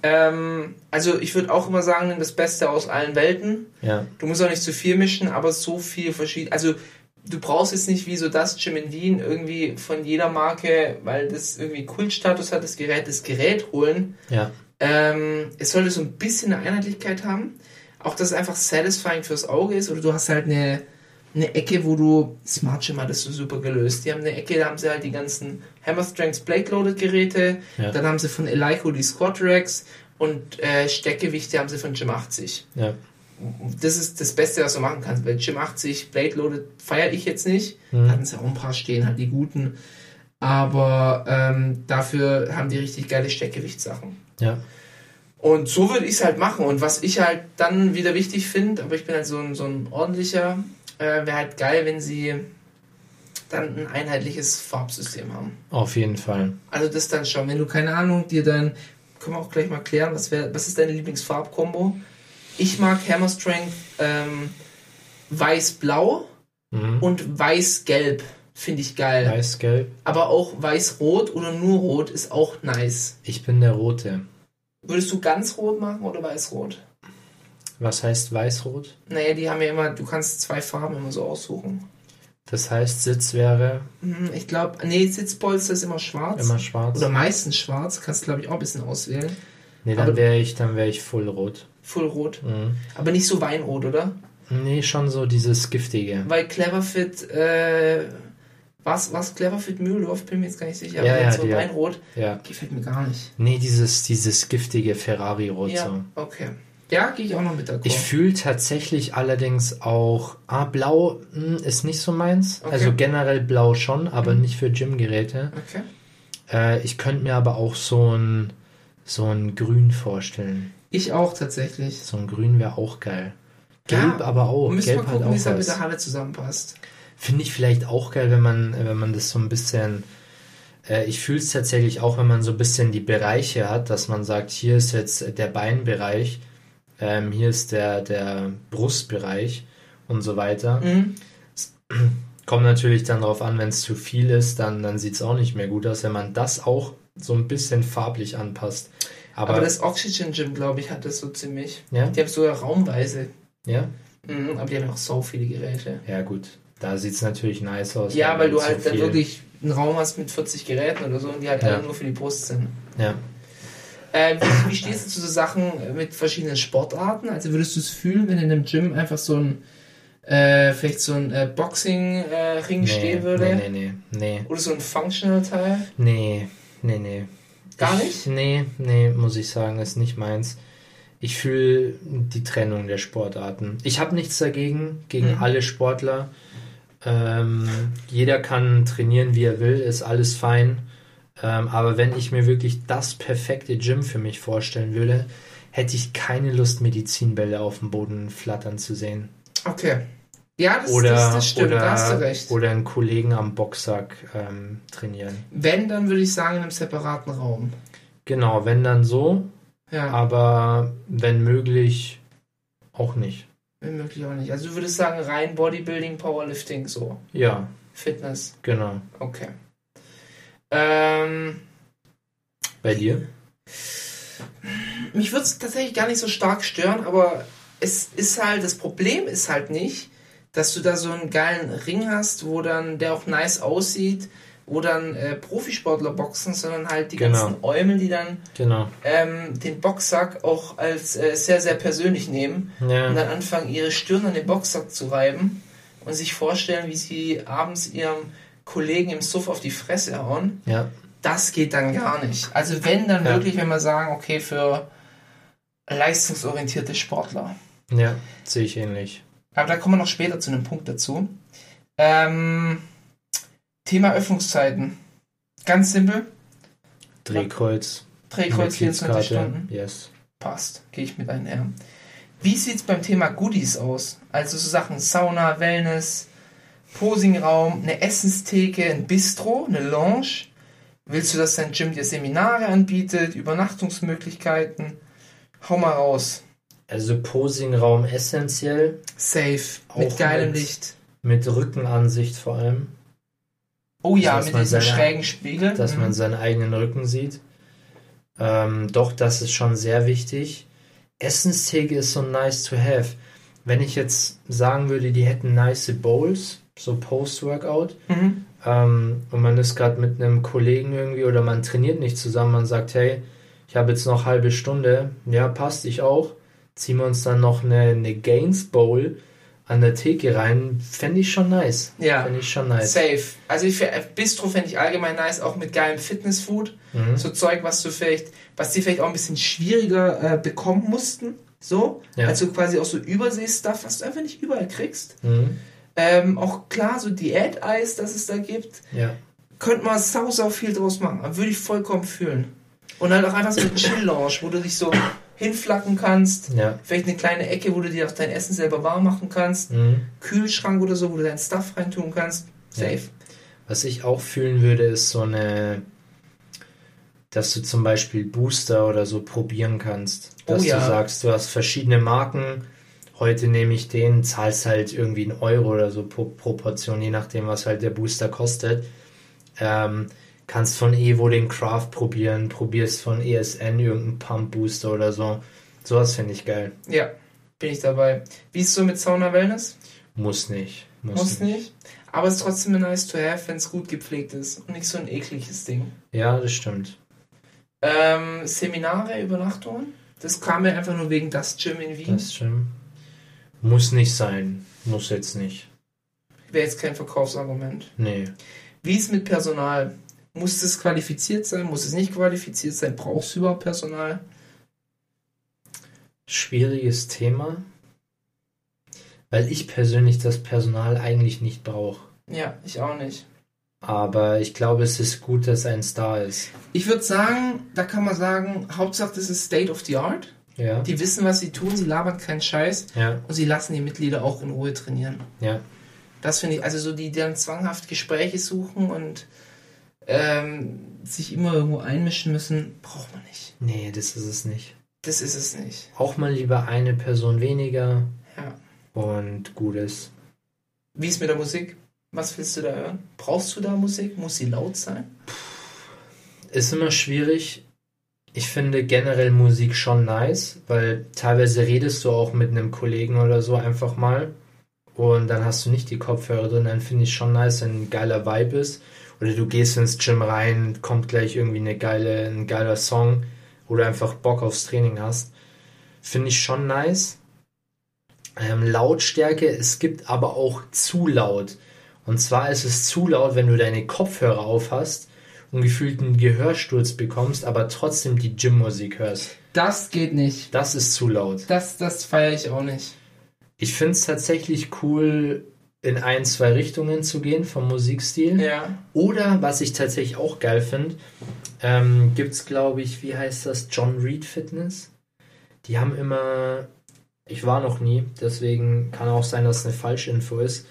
Ähm, also ich würde auch immer sagen, das Beste aus allen Welten. Ja, Du musst auch nicht zu viel mischen, aber so viel verschieden. Also du brauchst jetzt nicht wie so das Gym in Wien irgendwie von jeder Marke, weil das irgendwie Kultstatus hat, das Gerät, das Gerät holen. ja, Ähm, es sollte so ein bisschen eine Einheitlichkeit haben. Auch dass es einfach satisfying fürs Auge ist. Oder du hast halt eine, eine Ecke, wo du Smart Gym hat das so super gelöst. Die haben eine Ecke, da haben sie halt die ganzen Hammer Strength Blade Loaded Geräte. Ja. Dann haben sie von Eleiko die Squat Racks und äh, Steckgewichte haben sie von Gym 80 ja, das ist das Beste, was du machen kannst, weil Gym 80 Blade Loaded feiere ich jetzt nicht. Mhm. Hatten sie auch ein paar stehen, halt die guten. Aber ähm, dafür haben die richtig geile Steckgewichtssachen. ja, Und so würde ich es halt machen. Und was ich halt dann wieder wichtig finde, aber ich bin halt so ein, so ein ordentlicher, äh, wäre halt geil, wenn sie dann ein einheitliches Farbsystem haben. auf jeden Fall. Also das dann schon. Wenn du keine Ahnung, dir dann, können wir auch gleich mal klären, was, wär, was ist deine Lieblingsfarbkombo? Ich mag Hammer Strength ähm, weiß-blau Mhm. und weiß-gelb. Finde ich geil. Weiß-Gelb. Aber auch weiß-rot oder nur rot ist auch nice. Ich bin der Rote. Würdest du ganz rot machen oder weiß-rot? Was heißt Weiß-Rot? Naja, die haben ja immer, du kannst zwei Farben immer so aussuchen. Das heißt, Sitz wäre Hm, Ich glaube, nee, Sitzpolster ist immer schwarz. immer schwarz. Oder meistens schwarz. Kannst, glaube ich, auch ein bisschen auswählen. nee, dann wäre ich, dann wäre ich voll rot. Full rot. Mhm. Aber nicht so Weinrot, oder? Nee, schon so dieses giftige. Weil Cleverfit, äh, was, was Cleverfit Mühldorf, bin mir jetzt gar nicht sicher, Ja, aber ja, so die- Weinrot Ja. gefällt mir gar nicht. Nee, dieses, dieses giftige Ferrari-Rot Ja, so. okay. Ja, gehe ich auch noch mit d'accord. Ich fühle tatsächlich allerdings auch, ah, blau hm, ist nicht so meins. Okay. Also generell blau schon, aber nicht für Gymgeräte. Okay. Äh, ich könnte mir aber auch so ein, so ein Grün vorstellen. Ich auch tatsächlich. So ein Grün wäre auch geil. Gelb Ja, aber auch. Müssen wir Gelb hat gucken, wie es dann mit der Halle zusammenpasst. Finde ich vielleicht auch geil, wenn man, wenn man das so ein bisschen. Äh, ich fühle es tatsächlich auch, wenn man so ein bisschen die Bereiche hat, dass man sagt, hier ist jetzt der Beinbereich, ähm, hier ist der, der Brustbereich und so weiter. Mhm. (clears throat) Kommt natürlich dann darauf an, wenn es zu viel ist, dann, dann sieht es auch nicht mehr gut aus, wenn man das auch so ein bisschen farblich anpasst. Aber, Aber, das Oxygen Gym, glaube ich, hat das so ziemlich. ja, Die haben sogar raumweise. ja, Mhm, aber die haben auch so viele Geräte. ja gut, da sieht es natürlich nice aus. Ja, weil du so halt dann viel- wirklich einen Raum hast mit 40 Geräten oder so und die halt Ja. alle nur für die Brust sind. Ja. Äh, wie, wie stehst du zu so Sachen mit verschiedenen Sportarten? Also würdest du es fühlen, wenn in einem Gym einfach so ein äh, vielleicht so ein äh, Boxing-Ring stehen würde? Nee, nee, nee, nee. Oder so ein Functional-Teil? Nee, nee, nee. Gar ich, nicht? Nee, nee, muss ich sagen, ist nicht meins. Ich fühle die Trennung der Sportarten. Ich habe nichts dagegen, gegen Mhm. alle Sportler. Ähm, jeder kann trainieren, wie er will, ist alles fein. Ähm, aber wenn ich mir wirklich das perfekte Gym für mich vorstellen würde, hätte ich keine Lust, Medizinbälle auf dem Boden flattern zu sehen. Okay. Ja, das, Oder, das, das stimmt, oder, da hast du recht. oder einen Kollegen am Boxsack ähm, trainieren. Wenn, dann würde ich sagen, in einem separaten Raum. Genau, wenn dann so, Ja, aber wenn möglich auch nicht. Wenn möglich auch nicht. Also du würdest sagen, rein Bodybuilding, Powerlifting, so. Ja, Fitness. genau. Okay. Ähm, Bei dir? mich würde es tatsächlich gar nicht so stark stören, aber es ist halt, das Problem ist halt nicht, dass du da so einen geilen Ring hast, wo dann der auch nice aussieht, wo dann äh, Profisportler boxen, sondern halt die Genau. ganzen Eumel, die dann Genau. ähm, den Boxsack auch als äh, sehr, sehr persönlich nehmen und Ja. dann anfangen, ihre Stirn an den Boxsack zu reiben und sich vorstellen, wie sie abends ihrem Kollegen im Suff auf die Fresse hauen. Ja. Das geht dann gar nicht. Also wenn, dann Ja. wirklich, wenn wir sagen, okay, für leistungsorientierte Sportler. Ja, sehe ich ähnlich. Aber da kommen wir noch später zu einem Punkt dazu. Ähm, Thema Öffnungszeiten. Ganz simpel. Drehkreuz. Drehkreuz 24 Stunden. Yes. Passt. Gehe ich mit einher. Wie sieht es beim Thema Goodies aus? Also so Sachen Sauna, Wellness, Posingraum, eine Essenstheke, ein Bistro, eine Lounge. Willst du, dass dein Gym dir Seminare anbietet, Übernachtungsmöglichkeiten? Hau mal raus. Also Posingraum essentiell, Safe. Auch mit geilem mit- Licht. mit Rückenansicht vor allem, Oh ja, dass mit diesem seine- schrägen Spiegel. dass Mhm. man seinen eigenen Rücken sieht. Ähm, doch, das ist schon sehr wichtig. Essenstheke ist so nice to have. Wenn ich jetzt sagen würde, die hätten nice Bowls, so Post-Workout, Mhm. ähm, und man ist gerade mit einem Kollegen irgendwie oder man trainiert nicht zusammen, man sagt, hey, ich habe jetzt noch halbe Stunde, ja, passt, ich auch, ziehen wir uns dann noch eine, eine Gains Bowl an der Theke rein, fände ich schon nice. Ja. Fände ich schon nice. Safe. Also ich, Bistro fände ich allgemein nice, auch mit geilem Fitnessfood. Mhm. So Zeug, was du vielleicht, was die vielleicht auch ein bisschen schwieriger äh, bekommen mussten. So. Ja. Also quasi auch so Übersee-Stuff, was du einfach nicht überall kriegst. Mhm. Ähm, auch klar, so Diät-Eis, das es da gibt. Ja. Könnte man sau, sau viel draus machen. Würde ich vollkommen fühlen. Und halt auch einfach so eine Chill-Lounge, wo du dich so hinflacken kannst. Ja. Vielleicht eine kleine Ecke, wo du dir auch dein Essen selber warm machen kannst. Mhm. Kühlschrank oder so, wo du dein Stuff reintun kannst. Safe. Was ich auch fühlen würde, ist so eine, dass du zum Beispiel Booster oder so probieren kannst. Oh Dass ja. du sagst, du hast verschiedene Marken, heute nehme ich den, zahlst halt irgendwie einen Euro oder so pro Proportion, je nachdem, was halt der Booster kostet. Ähm, kannst von Evo den Craft probieren, probierst von ESN irgendeinen Pump Booster oder so. Sowas finde ich geil. Ja, bin ich dabei. Wie ist so mit Sauna Wellness? Muss nicht. Muss, Muss nicht. nicht. Aber es ist trotzdem ein nice to have, wenn es gut gepflegt ist und nicht so ein ekliges Ding. Ja, das stimmt. Ähm, Seminare, Übernachtungen? Das kam mir einfach nur wegen das Gym in Wien. Das stimmt. Muss nicht sein. Muss jetzt nicht. Wäre jetzt kein Verkaufsargument. Nee. Wie ist mit Personal? Muss es qualifiziert sein? Muss es nicht qualifiziert sein? Brauchst du überhaupt Personal? schwieriges Thema, weil ich persönlich das Personal eigentlich nicht brauche. Ja, ich auch nicht. Aber ich glaube, es ist gut, dass ein Star ist. Ich würde sagen, da kann man sagen, Hauptsache das ist State of the Art. Ja, Die wissen, was sie tun, sie labern keinen Scheiß ja, und sie lassen die Mitglieder auch in Ruhe trainieren. ja. Das finde ich, also so die, die dann zwanghaft Gespräche suchen und ähm, sich immer irgendwo einmischen müssen, braucht man nicht. Nee, das ist es nicht. Das ist es nicht. Auch mal lieber eine Person weniger Ja. und gut ist. Wie ist mit der Musik? Was willst du da hören? Brauchst du da Musik? Muss sie laut sein? Ist immer schwierig. Ich finde generell Musik schon nice, weil teilweise redest du auch mit einem Kollegen oder so einfach mal und dann hast du nicht die Kopfhörer drin, dann finde ich schon nice, wenn ein geiler Vibe ist. Oder du gehst ins Gym rein, kommt gleich irgendwie eine geile, ein geiler Song oder einfach Bock aufs Training hast. Finde ich schon nice. Ähm, Lautstärke, es gibt aber auch zu laut. Und zwar ist es zu laut, wenn du deine Kopfhörer auf hast und gefühlt einen Gehörsturz bekommst, aber trotzdem die Gymmusik hörst. Das geht nicht. Das ist zu laut. Das, das feiere ich auch nicht. Ich finde es tatsächlich cool, in ein, zwei Richtungen zu gehen vom Musikstil. Ja. Oder, was ich tatsächlich auch geil finde, ähm, gibt es, glaube ich, wie heißt das, John Reed Fitness. Die haben immer, ich war noch nie, deswegen kann auch sein, dass es eine falsche Info ist.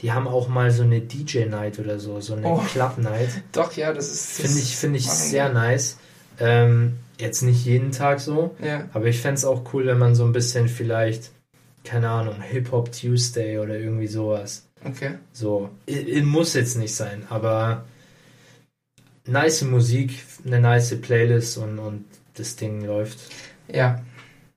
Die haben auch mal so eine DJ-Night oder so, so eine Oh. Club-Night. Doch, ja, das ist. Finde ich, finde ich sehr nice. Ähm, jetzt nicht jeden Tag so, Ja. aber ich fände es auch cool, wenn man so ein bisschen vielleicht, keine Ahnung, Hip-Hop Tuesday oder irgendwie sowas. Okay. So, muss jetzt nicht sein, aber nice Musik, eine nice Playlist und, und das Ding läuft. Ja.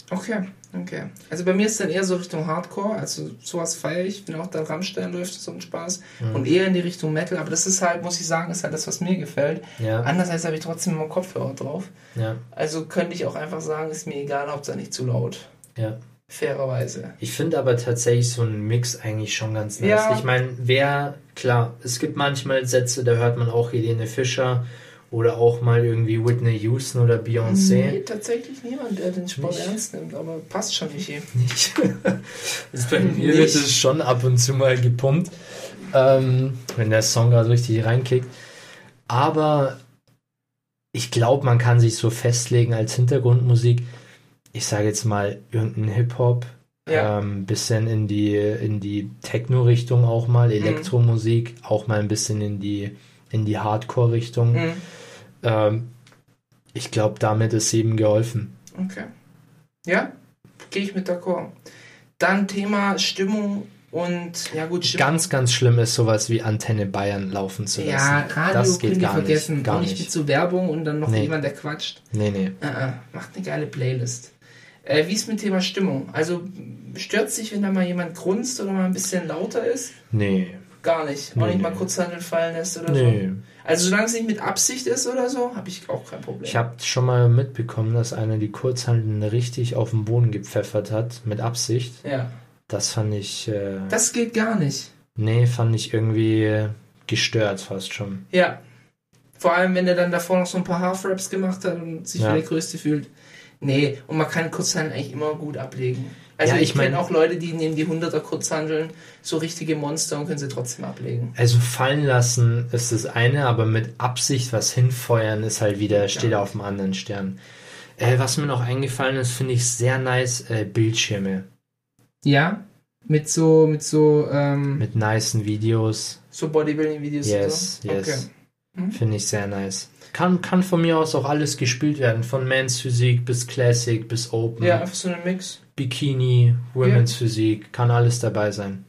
Okay, okay. Also bei mir ist dann eher so Richtung Hardcore, also sowas feiere ich, wenn auch dann Rammstein läuft, so ein Spaß. Mhm. Und eher in die Richtung Metal, aber das ist halt, muss ich sagen, ist halt das, was mir gefällt. Ja, Andererseits habe ich trotzdem immer Kopfhörer drauf. ja, Also könnte ich auch einfach sagen, ist mir egal, Hauptsache nicht zu laut. ja. Fairerweise. Ich finde aber tatsächlich so einen Mix eigentlich schon ganz nice. Ja. Ich meine, wer, klar, es gibt manchmal Sätze, da hört man auch Helene Fischer oder auch mal irgendwie Whitney Houston oder Beyoncé. Nee, tatsächlich niemand, der den Sport Nicht? ernst nimmt, aber passt schon, Michi. (laughs) Nicht. Das bei mir Nicht. wird es schon ab und zu mal gepumpt, ähm, wenn der Song gerade richtig reinkickt. Aber ich glaube, man kann sich so festlegen als Hintergrundmusik. Ich sage jetzt mal irgendein Hip-Hop, Ja. ähm, bisschen in die, in die Techno-Richtung auch Mhm. mal, Elektromusik, auch mal ein bisschen in die, in die Hardcore-Richtung. Mhm. Ähm, ich glaube, damit ist eben geholfen. Okay. Ja, gehe ich mit d'accord. Dann Thema Stimmung und, ja gut, Stimmung. Ganz, ganz schlimm ist sowas wie Antenne Bayern laufen zu lassen. ja, Radio das geht gar vergessen. nicht. Gar und nicht so Werbung und dann noch Nee. jemand, der quatscht. Nee, nee. Äh, äh, macht eine geile Playlist. Äh, wie ist mit Thema Stimmung? Also stört sich, wenn da mal jemand grunzt oder mal ein bisschen lauter ist? Nee. Gar nicht. Auch Nee, nicht mal Kurzhandel fallen lässt oder Nee. so. Also solange es nicht mit Absicht ist oder so, habe ich auch kein Problem. Ich habe schon mal mitbekommen, dass einer die Kurzhandeln richtig auf den Boden gepfeffert hat, mit Absicht. ja. Das fand ich, äh, Das geht gar nicht. nee, fand ich irgendwie äh, gestört fast schon. Ja. Vor allem, wenn er dann davor noch so ein paar Half-Raps gemacht hat und sich Ja. wie der Größte fühlt. Nee, und man kann Kurzhandeln eigentlich immer gut ablegen. Also Ja, ich, ich kenne auch Leute, die nehmen die 100er Kurzhandeln, so richtige Monster und können sie trotzdem ablegen. Also fallen lassen ist das eine, aber mit Absicht was hinfeuern ist halt wieder, steht auf dem anderen Stern. Äh, was mir noch eingefallen ist, finde ich sehr nice, äh, Bildschirme Ja, mit so, mit so, ähm, mit nicen Videos. so Bodybuilding-Videos Yes, so. yes. Mhm. Finde ich sehr nice. Kann, kann von mir aus auch alles gespielt werden. Von Men's Physik bis Classic bis Open. Ja, einfach so ein Mix. Bikini, Women's Physik. Kann alles dabei sein.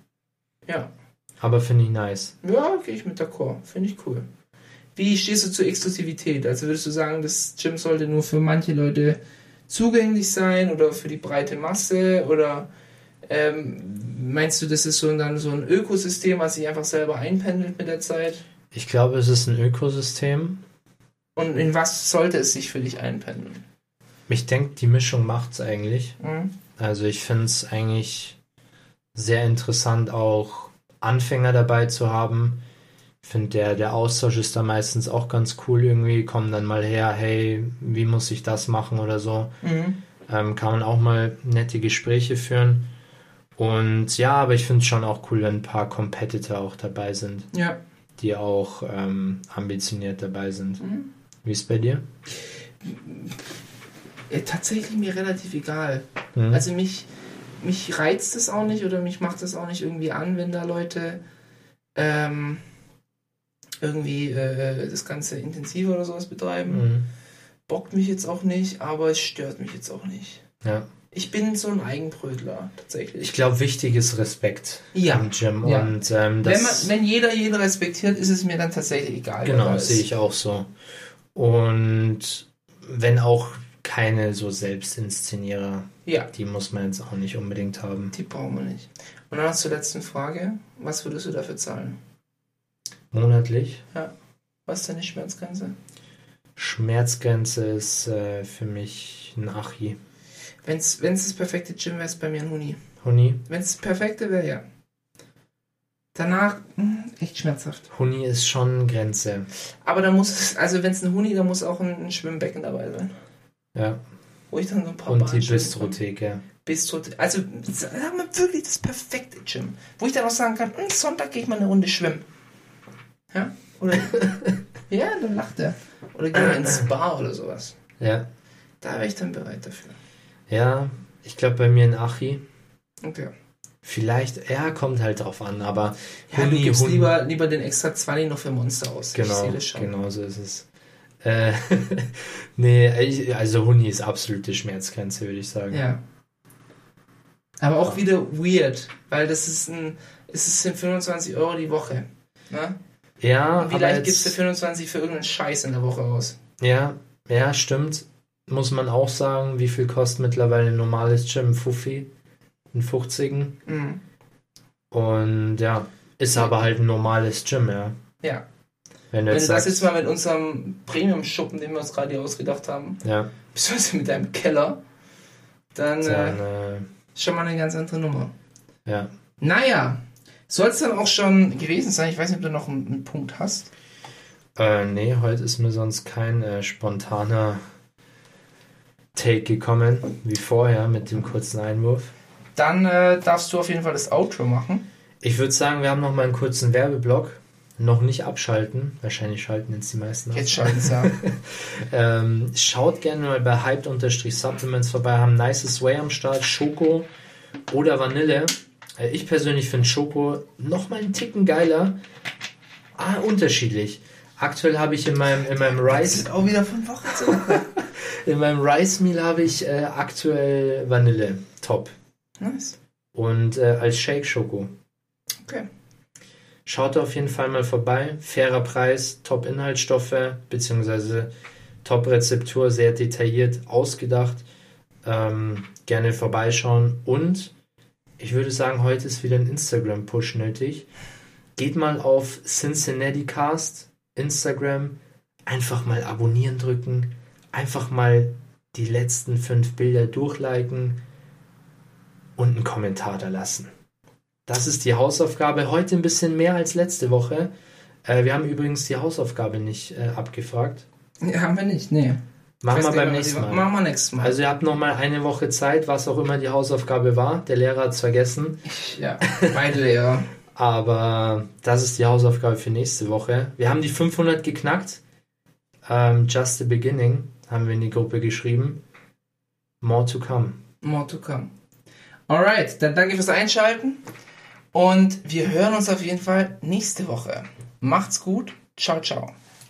Ja. Aber finde ich nice. Ja, gehe ich mit d'accord. Finde ich cool. Wie stehst du zur Exklusivität? Also würdest du sagen, das Gym sollte nur für manche Leute zugänglich sein oder für die breite Masse? Oder ähm, meinst du, das ist so dann so ein Ökosystem, was sich einfach selber einpendelt mit der Zeit? Ich glaube, es ist ein Ökosystem. Und in was sollte es sich für dich einpendeln? Ich denke, die Mischung macht's eigentlich. Mhm. Also ich finde es eigentlich sehr interessant, auch Anfänger dabei zu haben. Ich finde, der, der Austausch ist da meistens auch ganz cool irgendwie. Kommen dann mal her, hey, wie muss ich das machen oder so. Mhm. Ähm, kann man auch mal nette Gespräche führen. Und ja, aber ich finde es schon auch cool, wenn ein paar Competitor auch dabei sind, Ja. die auch ähm, ambitioniert dabei sind. Mhm. Wie ist bei dir? ja. Tatsächlich mir relativ egal. Mhm. Also mich, mich reizt es auch nicht oder mich macht es auch nicht irgendwie an, wenn da Leute ähm, irgendwie äh, das Ganze intensiver oder sowas betreiben. Mhm. Bockt mich jetzt auch nicht, aber es stört mich jetzt auch nicht. Ja. Ich bin so ein Eigenbrötler, tatsächlich. Ich glaube, wichtig ist Respekt Ja. im Gym. Ja. Und ähm, wenn, man, wenn jeder jeden respektiert, ist es mir dann tatsächlich egal. Genau, sehe ich auch so. Und wenn auch keine so Selbstinszenierer, Ja, die muss man jetzt auch nicht unbedingt haben. die brauchen wir nicht. Und dann zur letzten Frage. Was würdest du dafür zahlen? Monatlich. Was ist deine Schmerzgrenze? Schmerzgrenze ist äh, für mich ein Achi. Wenn es das perfekte Gym wäre, ist bei mir ein Huni. Huni. Wenn es das perfekte wäre, ja. Danach, mh, echt schmerzhaft. Huni ist schon Grenze. Aber da muss es, also wenn es ein Huni, da muss auch ein, ein Schwimmbecken dabei sein. Ja. Wo ich dann so ein paar Und die schwimmen kann. Bistrotheke. Bistro, also sagen wir wirklich das perfekte Gym. Wo ich dann auch sagen kann, "Hm, Sonntag gehe ich mal eine Runde schwimmen. Ja? Oder, (laughs) ja, dann lacht er. Oder gehen wir ins Spa oder sowas. Ja. Da wäre ich dann bereit dafür. Ja, ich glaube bei mir ein Achi. Okay. Vielleicht, ja, kommt halt drauf an, aber Ja, du Huni, gibst Huni- lieber, lieber den extra 20 noch für Monster aus. Genau, genau so ist es. Äh, (laughs) nee, also Huni ist absolute Schmerzgrenze, würde ich sagen. Ja. Aber auch wieder weird, weil das ist ein, es sind 25 Euro die Woche. Ne? Ja, vielleicht gibst du 25 für irgendeinen Scheiß in der Woche aus. ja, ja, stimmt. muss man auch sagen, wie viel kostet mittlerweile ein normales Gym? Fuffi? Ein 50 Mhm. Und ja, ist aber halt ein normales Gym, ja. Ja. Wenn du Wenn jetzt du das sagst, jetzt mal mit unserem Premium-Schuppen, den wir uns gerade ausgedacht haben, ja, beziehungsweise mit deinem Keller, dann dann, äh, äh, schon mal eine ganz andere Nummer. ja. Naja, soll es dann auch schon gewesen sein? Ich weiß nicht, ob du noch einen, einen Punkt hast. Äh, nee, heute ist mir sonst kein äh, spontaner Take gekommen, wie vorher mit dem kurzen Einwurf. Dann äh, darfst du auf jeden Fall das Outro machen. Ich würde sagen, wir haben noch mal einen kurzen Werbeblock. Noch nicht abschalten. Wahrscheinlich schalten jetzt die meisten ab. Jetzt schalten sie ab. (laughs) Ähm, schaut gerne mal bei hyped-supplements vorbei. Haben nices Way am Start. Schoko oder Vanille. Äh, ich persönlich finde Schoko noch mal einen Ticken geiler. Ah, unterschiedlich. Aktuell habe ich in meinem, in meinem Rice, auch wieder von Woche zu in meinem Rice Meal habe ich äh, aktuell Vanille. Top. Nice. Und äh, als Shake Schoko. Okay. Schaut auf jeden Fall mal vorbei. Fairer Preis, Top-Inhaltsstoffe, beziehungsweise Top-Rezeptur, sehr detailliert ausgedacht. Ähm, gerne vorbeischauen. Und ich würde sagen, heute ist wieder ein Instagram-Push nötig. Geht mal auf Cincinnati Cast, Instagram, einfach mal abonnieren drücken, einfach mal die letzten fünf Bilder durchliken und einen Kommentar da lassen. Das ist die Hausaufgabe. Heute ein bisschen mehr als letzte Woche. Äh, wir haben übrigens die Hausaufgabe nicht äh, abgefragt. Ja, haben wir nicht, nee. Machen wir beim nächsten Mal. Machen wir nächstes Mal. Also ihr habt noch mal eine Woche Zeit, was auch immer die Hausaufgabe war. Der Lehrer hat es vergessen. ja, beide Lehrer. (laughs) Aber das ist die Hausaufgabe für nächste Woche. Wir haben die 500 geknackt. Ähm, just the beginning haben wir in die Gruppe geschrieben. More to come. More to come. Alright, dann danke fürs Einschalten. Und wir hören uns auf jeden Fall nächste Woche. Macht's gut. Ciao, ciao.